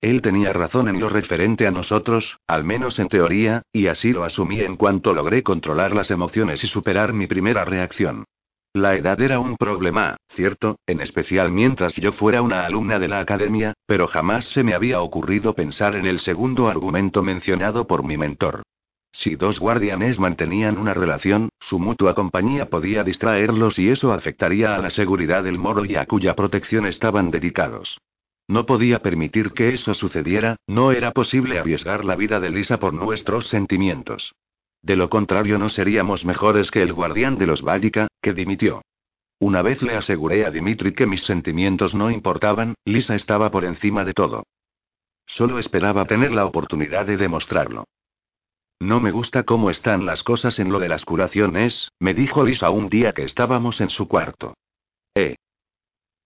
Él tenía razón en lo referente a nosotros, al menos en teoría, y así lo asumí en cuanto logré controlar las emociones y superar mi primera reacción. La edad era un problema, cierto, en especial mientras yo fuera una alumna de la academia, pero jamás se me había ocurrido pensar en el segundo argumento mencionado por mi mentor. Si dos guardianes mantenían una relación, su mutua compañía podía distraerlos y eso afectaría a la seguridad del moro y a cuya protección estaban dedicados. No podía permitir que eso sucediera, no era posible arriesgar la vida de Lisa por nuestros sentimientos. De lo contrario no seríamos mejores que el guardián de los Válica, que dimitió. Una vez le aseguré a Dimitri que mis sentimientos no importaban, Lisa estaba por encima de todo. Solo esperaba tener la oportunidad de demostrarlo. No me gusta cómo están las cosas en lo de las curaciones, me dijo Lisa un día que estábamos en su cuarto. Eh.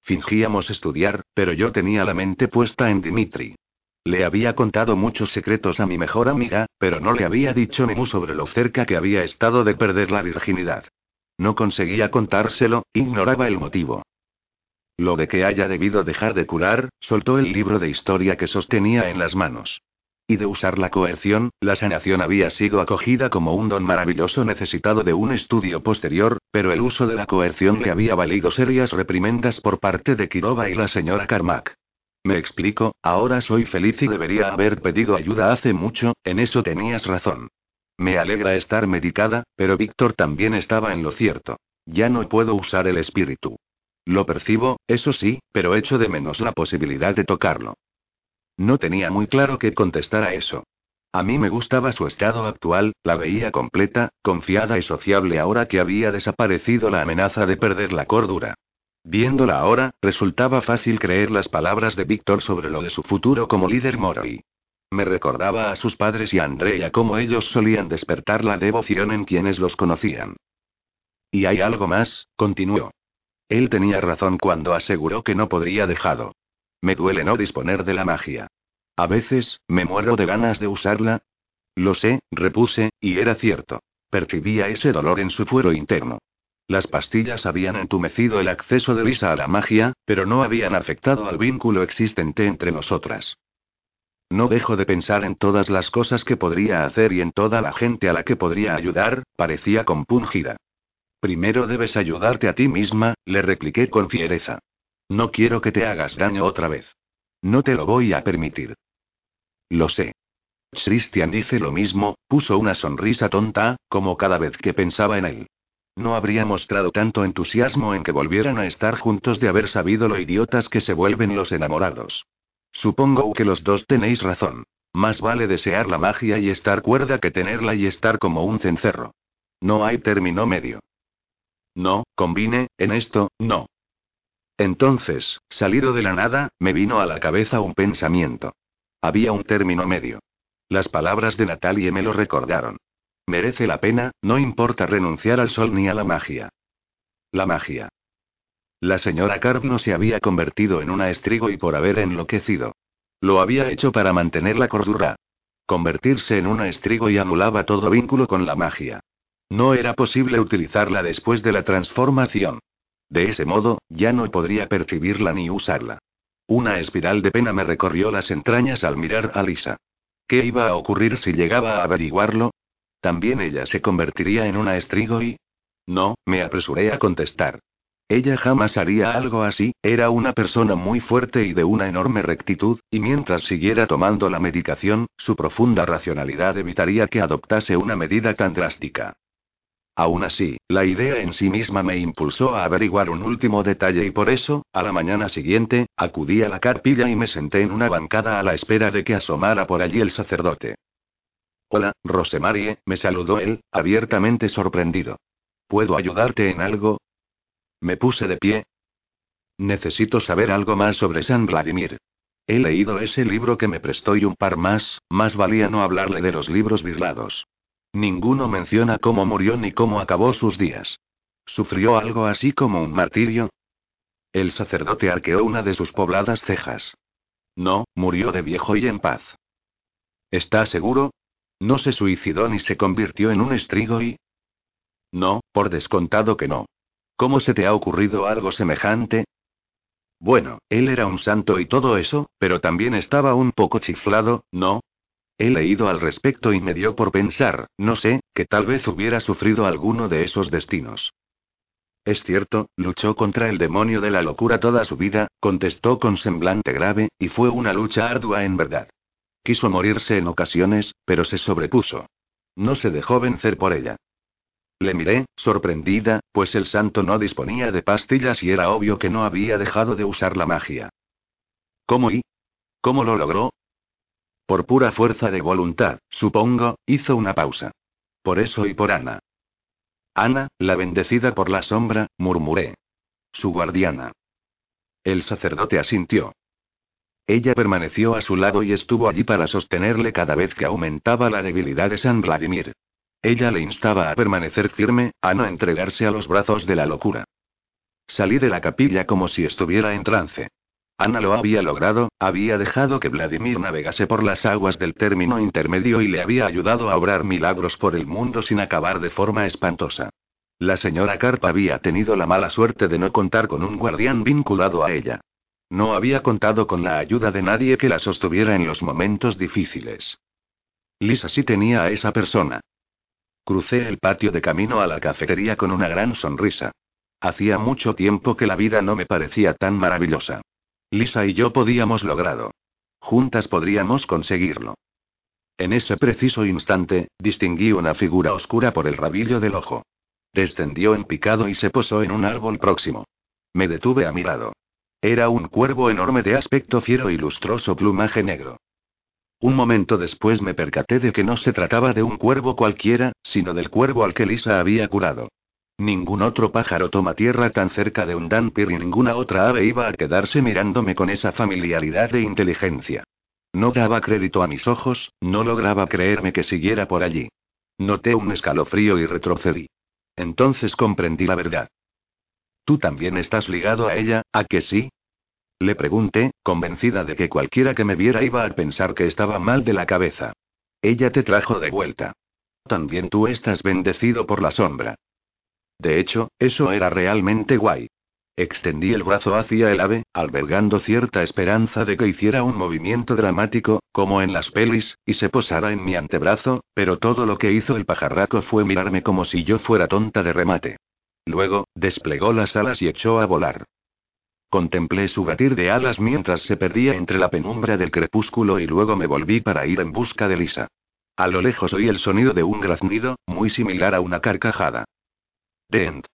Fingíamos estudiar, pero yo tenía la mente puesta en Dimitri. Le había contado muchos secretos a mi mejor amiga, pero no le había dicho ni mu sobre lo cerca que había estado de perder la virginidad. No conseguía contárselo, ignoraba el motivo. Lo de que haya debido dejar de curar, soltó el libro de historia que sostenía en las manos. Y de usar la coerción, la sanación había sido acogida como un don maravilloso necesitado de un estudio posterior, pero el uso de la coerción le había valido serias reprimendas por parte de Kirova y la señora Carmack. Me explico, ahora soy feliz y debería haber pedido ayuda hace mucho, en eso tenías razón. Me alegra estar medicada, pero Víctor también estaba en lo cierto. Ya no puedo usar el espíritu. Lo percibo, eso sí, pero echo de menos la posibilidad de tocarlo. No tenía muy claro qué contestar a eso. A mí me gustaba su estado actual, la veía completa, confiada y sociable ahora que había desaparecido la amenaza de perder la cordura. Viéndola ahora, resultaba fácil creer las palabras de Víctor sobre lo de su futuro como líder Moroi. Me recordaba a sus padres y a Andrea cómo ellos solían despertar la devoción en quienes los conocían. Y hay algo más, continuó. Él tenía razón cuando aseguró que no podría dejarlo. Me duele no disponer de la magia. A veces, me muero de ganas de usarla. Lo sé, repuse, y era cierto. Percibía ese dolor en su fuero interno. Las pastillas habían entumecido el acceso de Lisa a la magia, pero no habían afectado al vínculo existente entre nosotras. No dejo de pensar en todas las cosas que podría hacer y en toda la gente a la que podría ayudar, parecía compungida. Primero debes ayudarte a ti misma, le repliqué con fiereza. No quiero que te hagas daño otra vez. No te lo voy a permitir. Lo sé. Christian dice lo mismo, puso una sonrisa tonta, como cada vez que pensaba en él. No habría mostrado tanto entusiasmo en que volvieran a estar juntos de haber sabido lo idiotas que se vuelven los enamorados. Supongo que los dos tenéis razón. Más vale desear la magia y estar cuerda que tenerla y estar como un cencerro. No hay término medio. No, combine, en esto, no. Entonces, salido de la nada, me vino a la cabeza un pensamiento. Había un término medio. Las palabras de Natalie me lo recordaron. Merece la pena, no importa renunciar al sol ni a la magia. La magia. La señora Carp no se había convertido en una estrigo y por haber enloquecido. Lo había hecho para mantener la cordura. Convertirse en una estrigo y anulaba todo vínculo con la magia. No era posible utilizarla después de la transformación. De ese modo, ya no podría percibirla ni usarla. Una espiral de pena me recorrió las entrañas al mirar a Lisa. ¿Qué iba a ocurrir si llegaba a averiguarlo? ¿También ella se convertiría en una estrigo y...? No, me apresuré a contestar. Ella jamás haría algo así, era una persona muy fuerte y de una enorme rectitud, y mientras siguiera tomando la medicación, su profunda racionalidad evitaría que adoptase una medida tan drástica. Aún así, la idea en sí misma me impulsó a averiguar un último detalle y por eso, a la mañana siguiente, acudí a la carpilla y me senté en una bancada a la espera de que asomara por allí el sacerdote. Hola, Rosemarie, me saludó él, abiertamente sorprendido. ¿Puedo ayudarte en algo? Me puse de pie. Necesito saber algo más sobre San Vladimir. He leído ese libro que me prestó y un par más, más valía no hablarle de los libros virlados. Ninguno menciona cómo murió ni cómo acabó sus días. ¿Sufrió algo así como un martirio? El sacerdote arqueó una de sus pobladas cejas. No, murió de viejo y en paz. ¿Está seguro? No se suicidó ni se convirtió en un estrigo y... No, por descontado que no. ¿Cómo se te ha ocurrido algo semejante? Bueno, él era un santo y todo eso, pero también estaba un poco chiflado, ¿no? He leído al respecto y me dio por pensar, no sé, que tal vez hubiera sufrido alguno de esos destinos. Es cierto, luchó contra el demonio de la locura toda su vida, contestó con semblante grave, y fue una lucha ardua en verdad. Quiso morirse en ocasiones, pero se sobrepuso. No se dejó vencer por ella. Le miré, sorprendida, pues el santo no disponía de pastillas y era obvio que no había dejado de usar la magia. ¿Cómo y? ¿Cómo lo logró? Por pura fuerza de voluntad, supongo, hizo una pausa. Por eso y por Ana. Ana, la bendecida por la sombra, murmuré. Su guardiana. El sacerdote asintió. Ella permaneció a su lado y estuvo allí para sostenerle cada vez que aumentaba la debilidad de San Vladimir. Ella le instaba a permanecer firme, a no entregarse a los brazos de la locura. Salí de la capilla como si estuviera en trance. Ana lo había logrado, había dejado que Vladimir navegase por las aguas del término intermedio y le había ayudado a obrar milagros por el mundo sin acabar de forma espantosa. La señora Carp había tenido la mala suerte de no contar con un guardián vinculado a ella. No había contado con la ayuda de nadie que la sostuviera en los momentos difíciles. Lisa sí tenía a esa persona. Crucé el patio de camino a la cafetería con una gran sonrisa. Hacía mucho tiempo que la vida no me parecía tan maravillosa. Lisa y yo podíamos lograrlo. Juntas podríamos conseguirlo. En ese preciso instante, distinguí una figura oscura por el rabillo del ojo. Descendió en picado y se posó en un árbol próximo. Me detuve a mirado. Era un cuervo enorme de aspecto fiero y lustroso plumaje negro. Un momento después me percaté de que no se trataba de un cuervo cualquiera, sino del cuervo al que Lisa había curado. Ningún otro pájaro toma tierra tan cerca de un Dampir y ninguna otra ave iba a quedarse mirándome con esa familiaridad e inteligencia. No daba crédito a mis ojos, no lograba creerme que siguiera por allí. Noté un escalofrío y retrocedí. Entonces comprendí la verdad. ¿Tú también estás ligado a ella, a que sí? Le pregunté, convencida de que cualquiera que me viera iba a pensar que estaba mal de la cabeza. Ella te trajo de vuelta. También tú estás bendecido por la sombra. De hecho, eso era realmente guay. Extendí el brazo hacia el ave, albergando cierta esperanza de que hiciera un movimiento dramático, como en las pelis, y se posara en mi antebrazo, pero todo lo que hizo el pajarraco fue mirarme como si yo fuera tonta de remate. Luego, desplegó las alas y echó a volar. Contemplé su batir de alas mientras se perdía entre la penumbra del crepúsculo y luego me volví para ir en busca de Lisa. A lo lejos oí el sonido de un graznido, muy similar a una carcajada. Dent.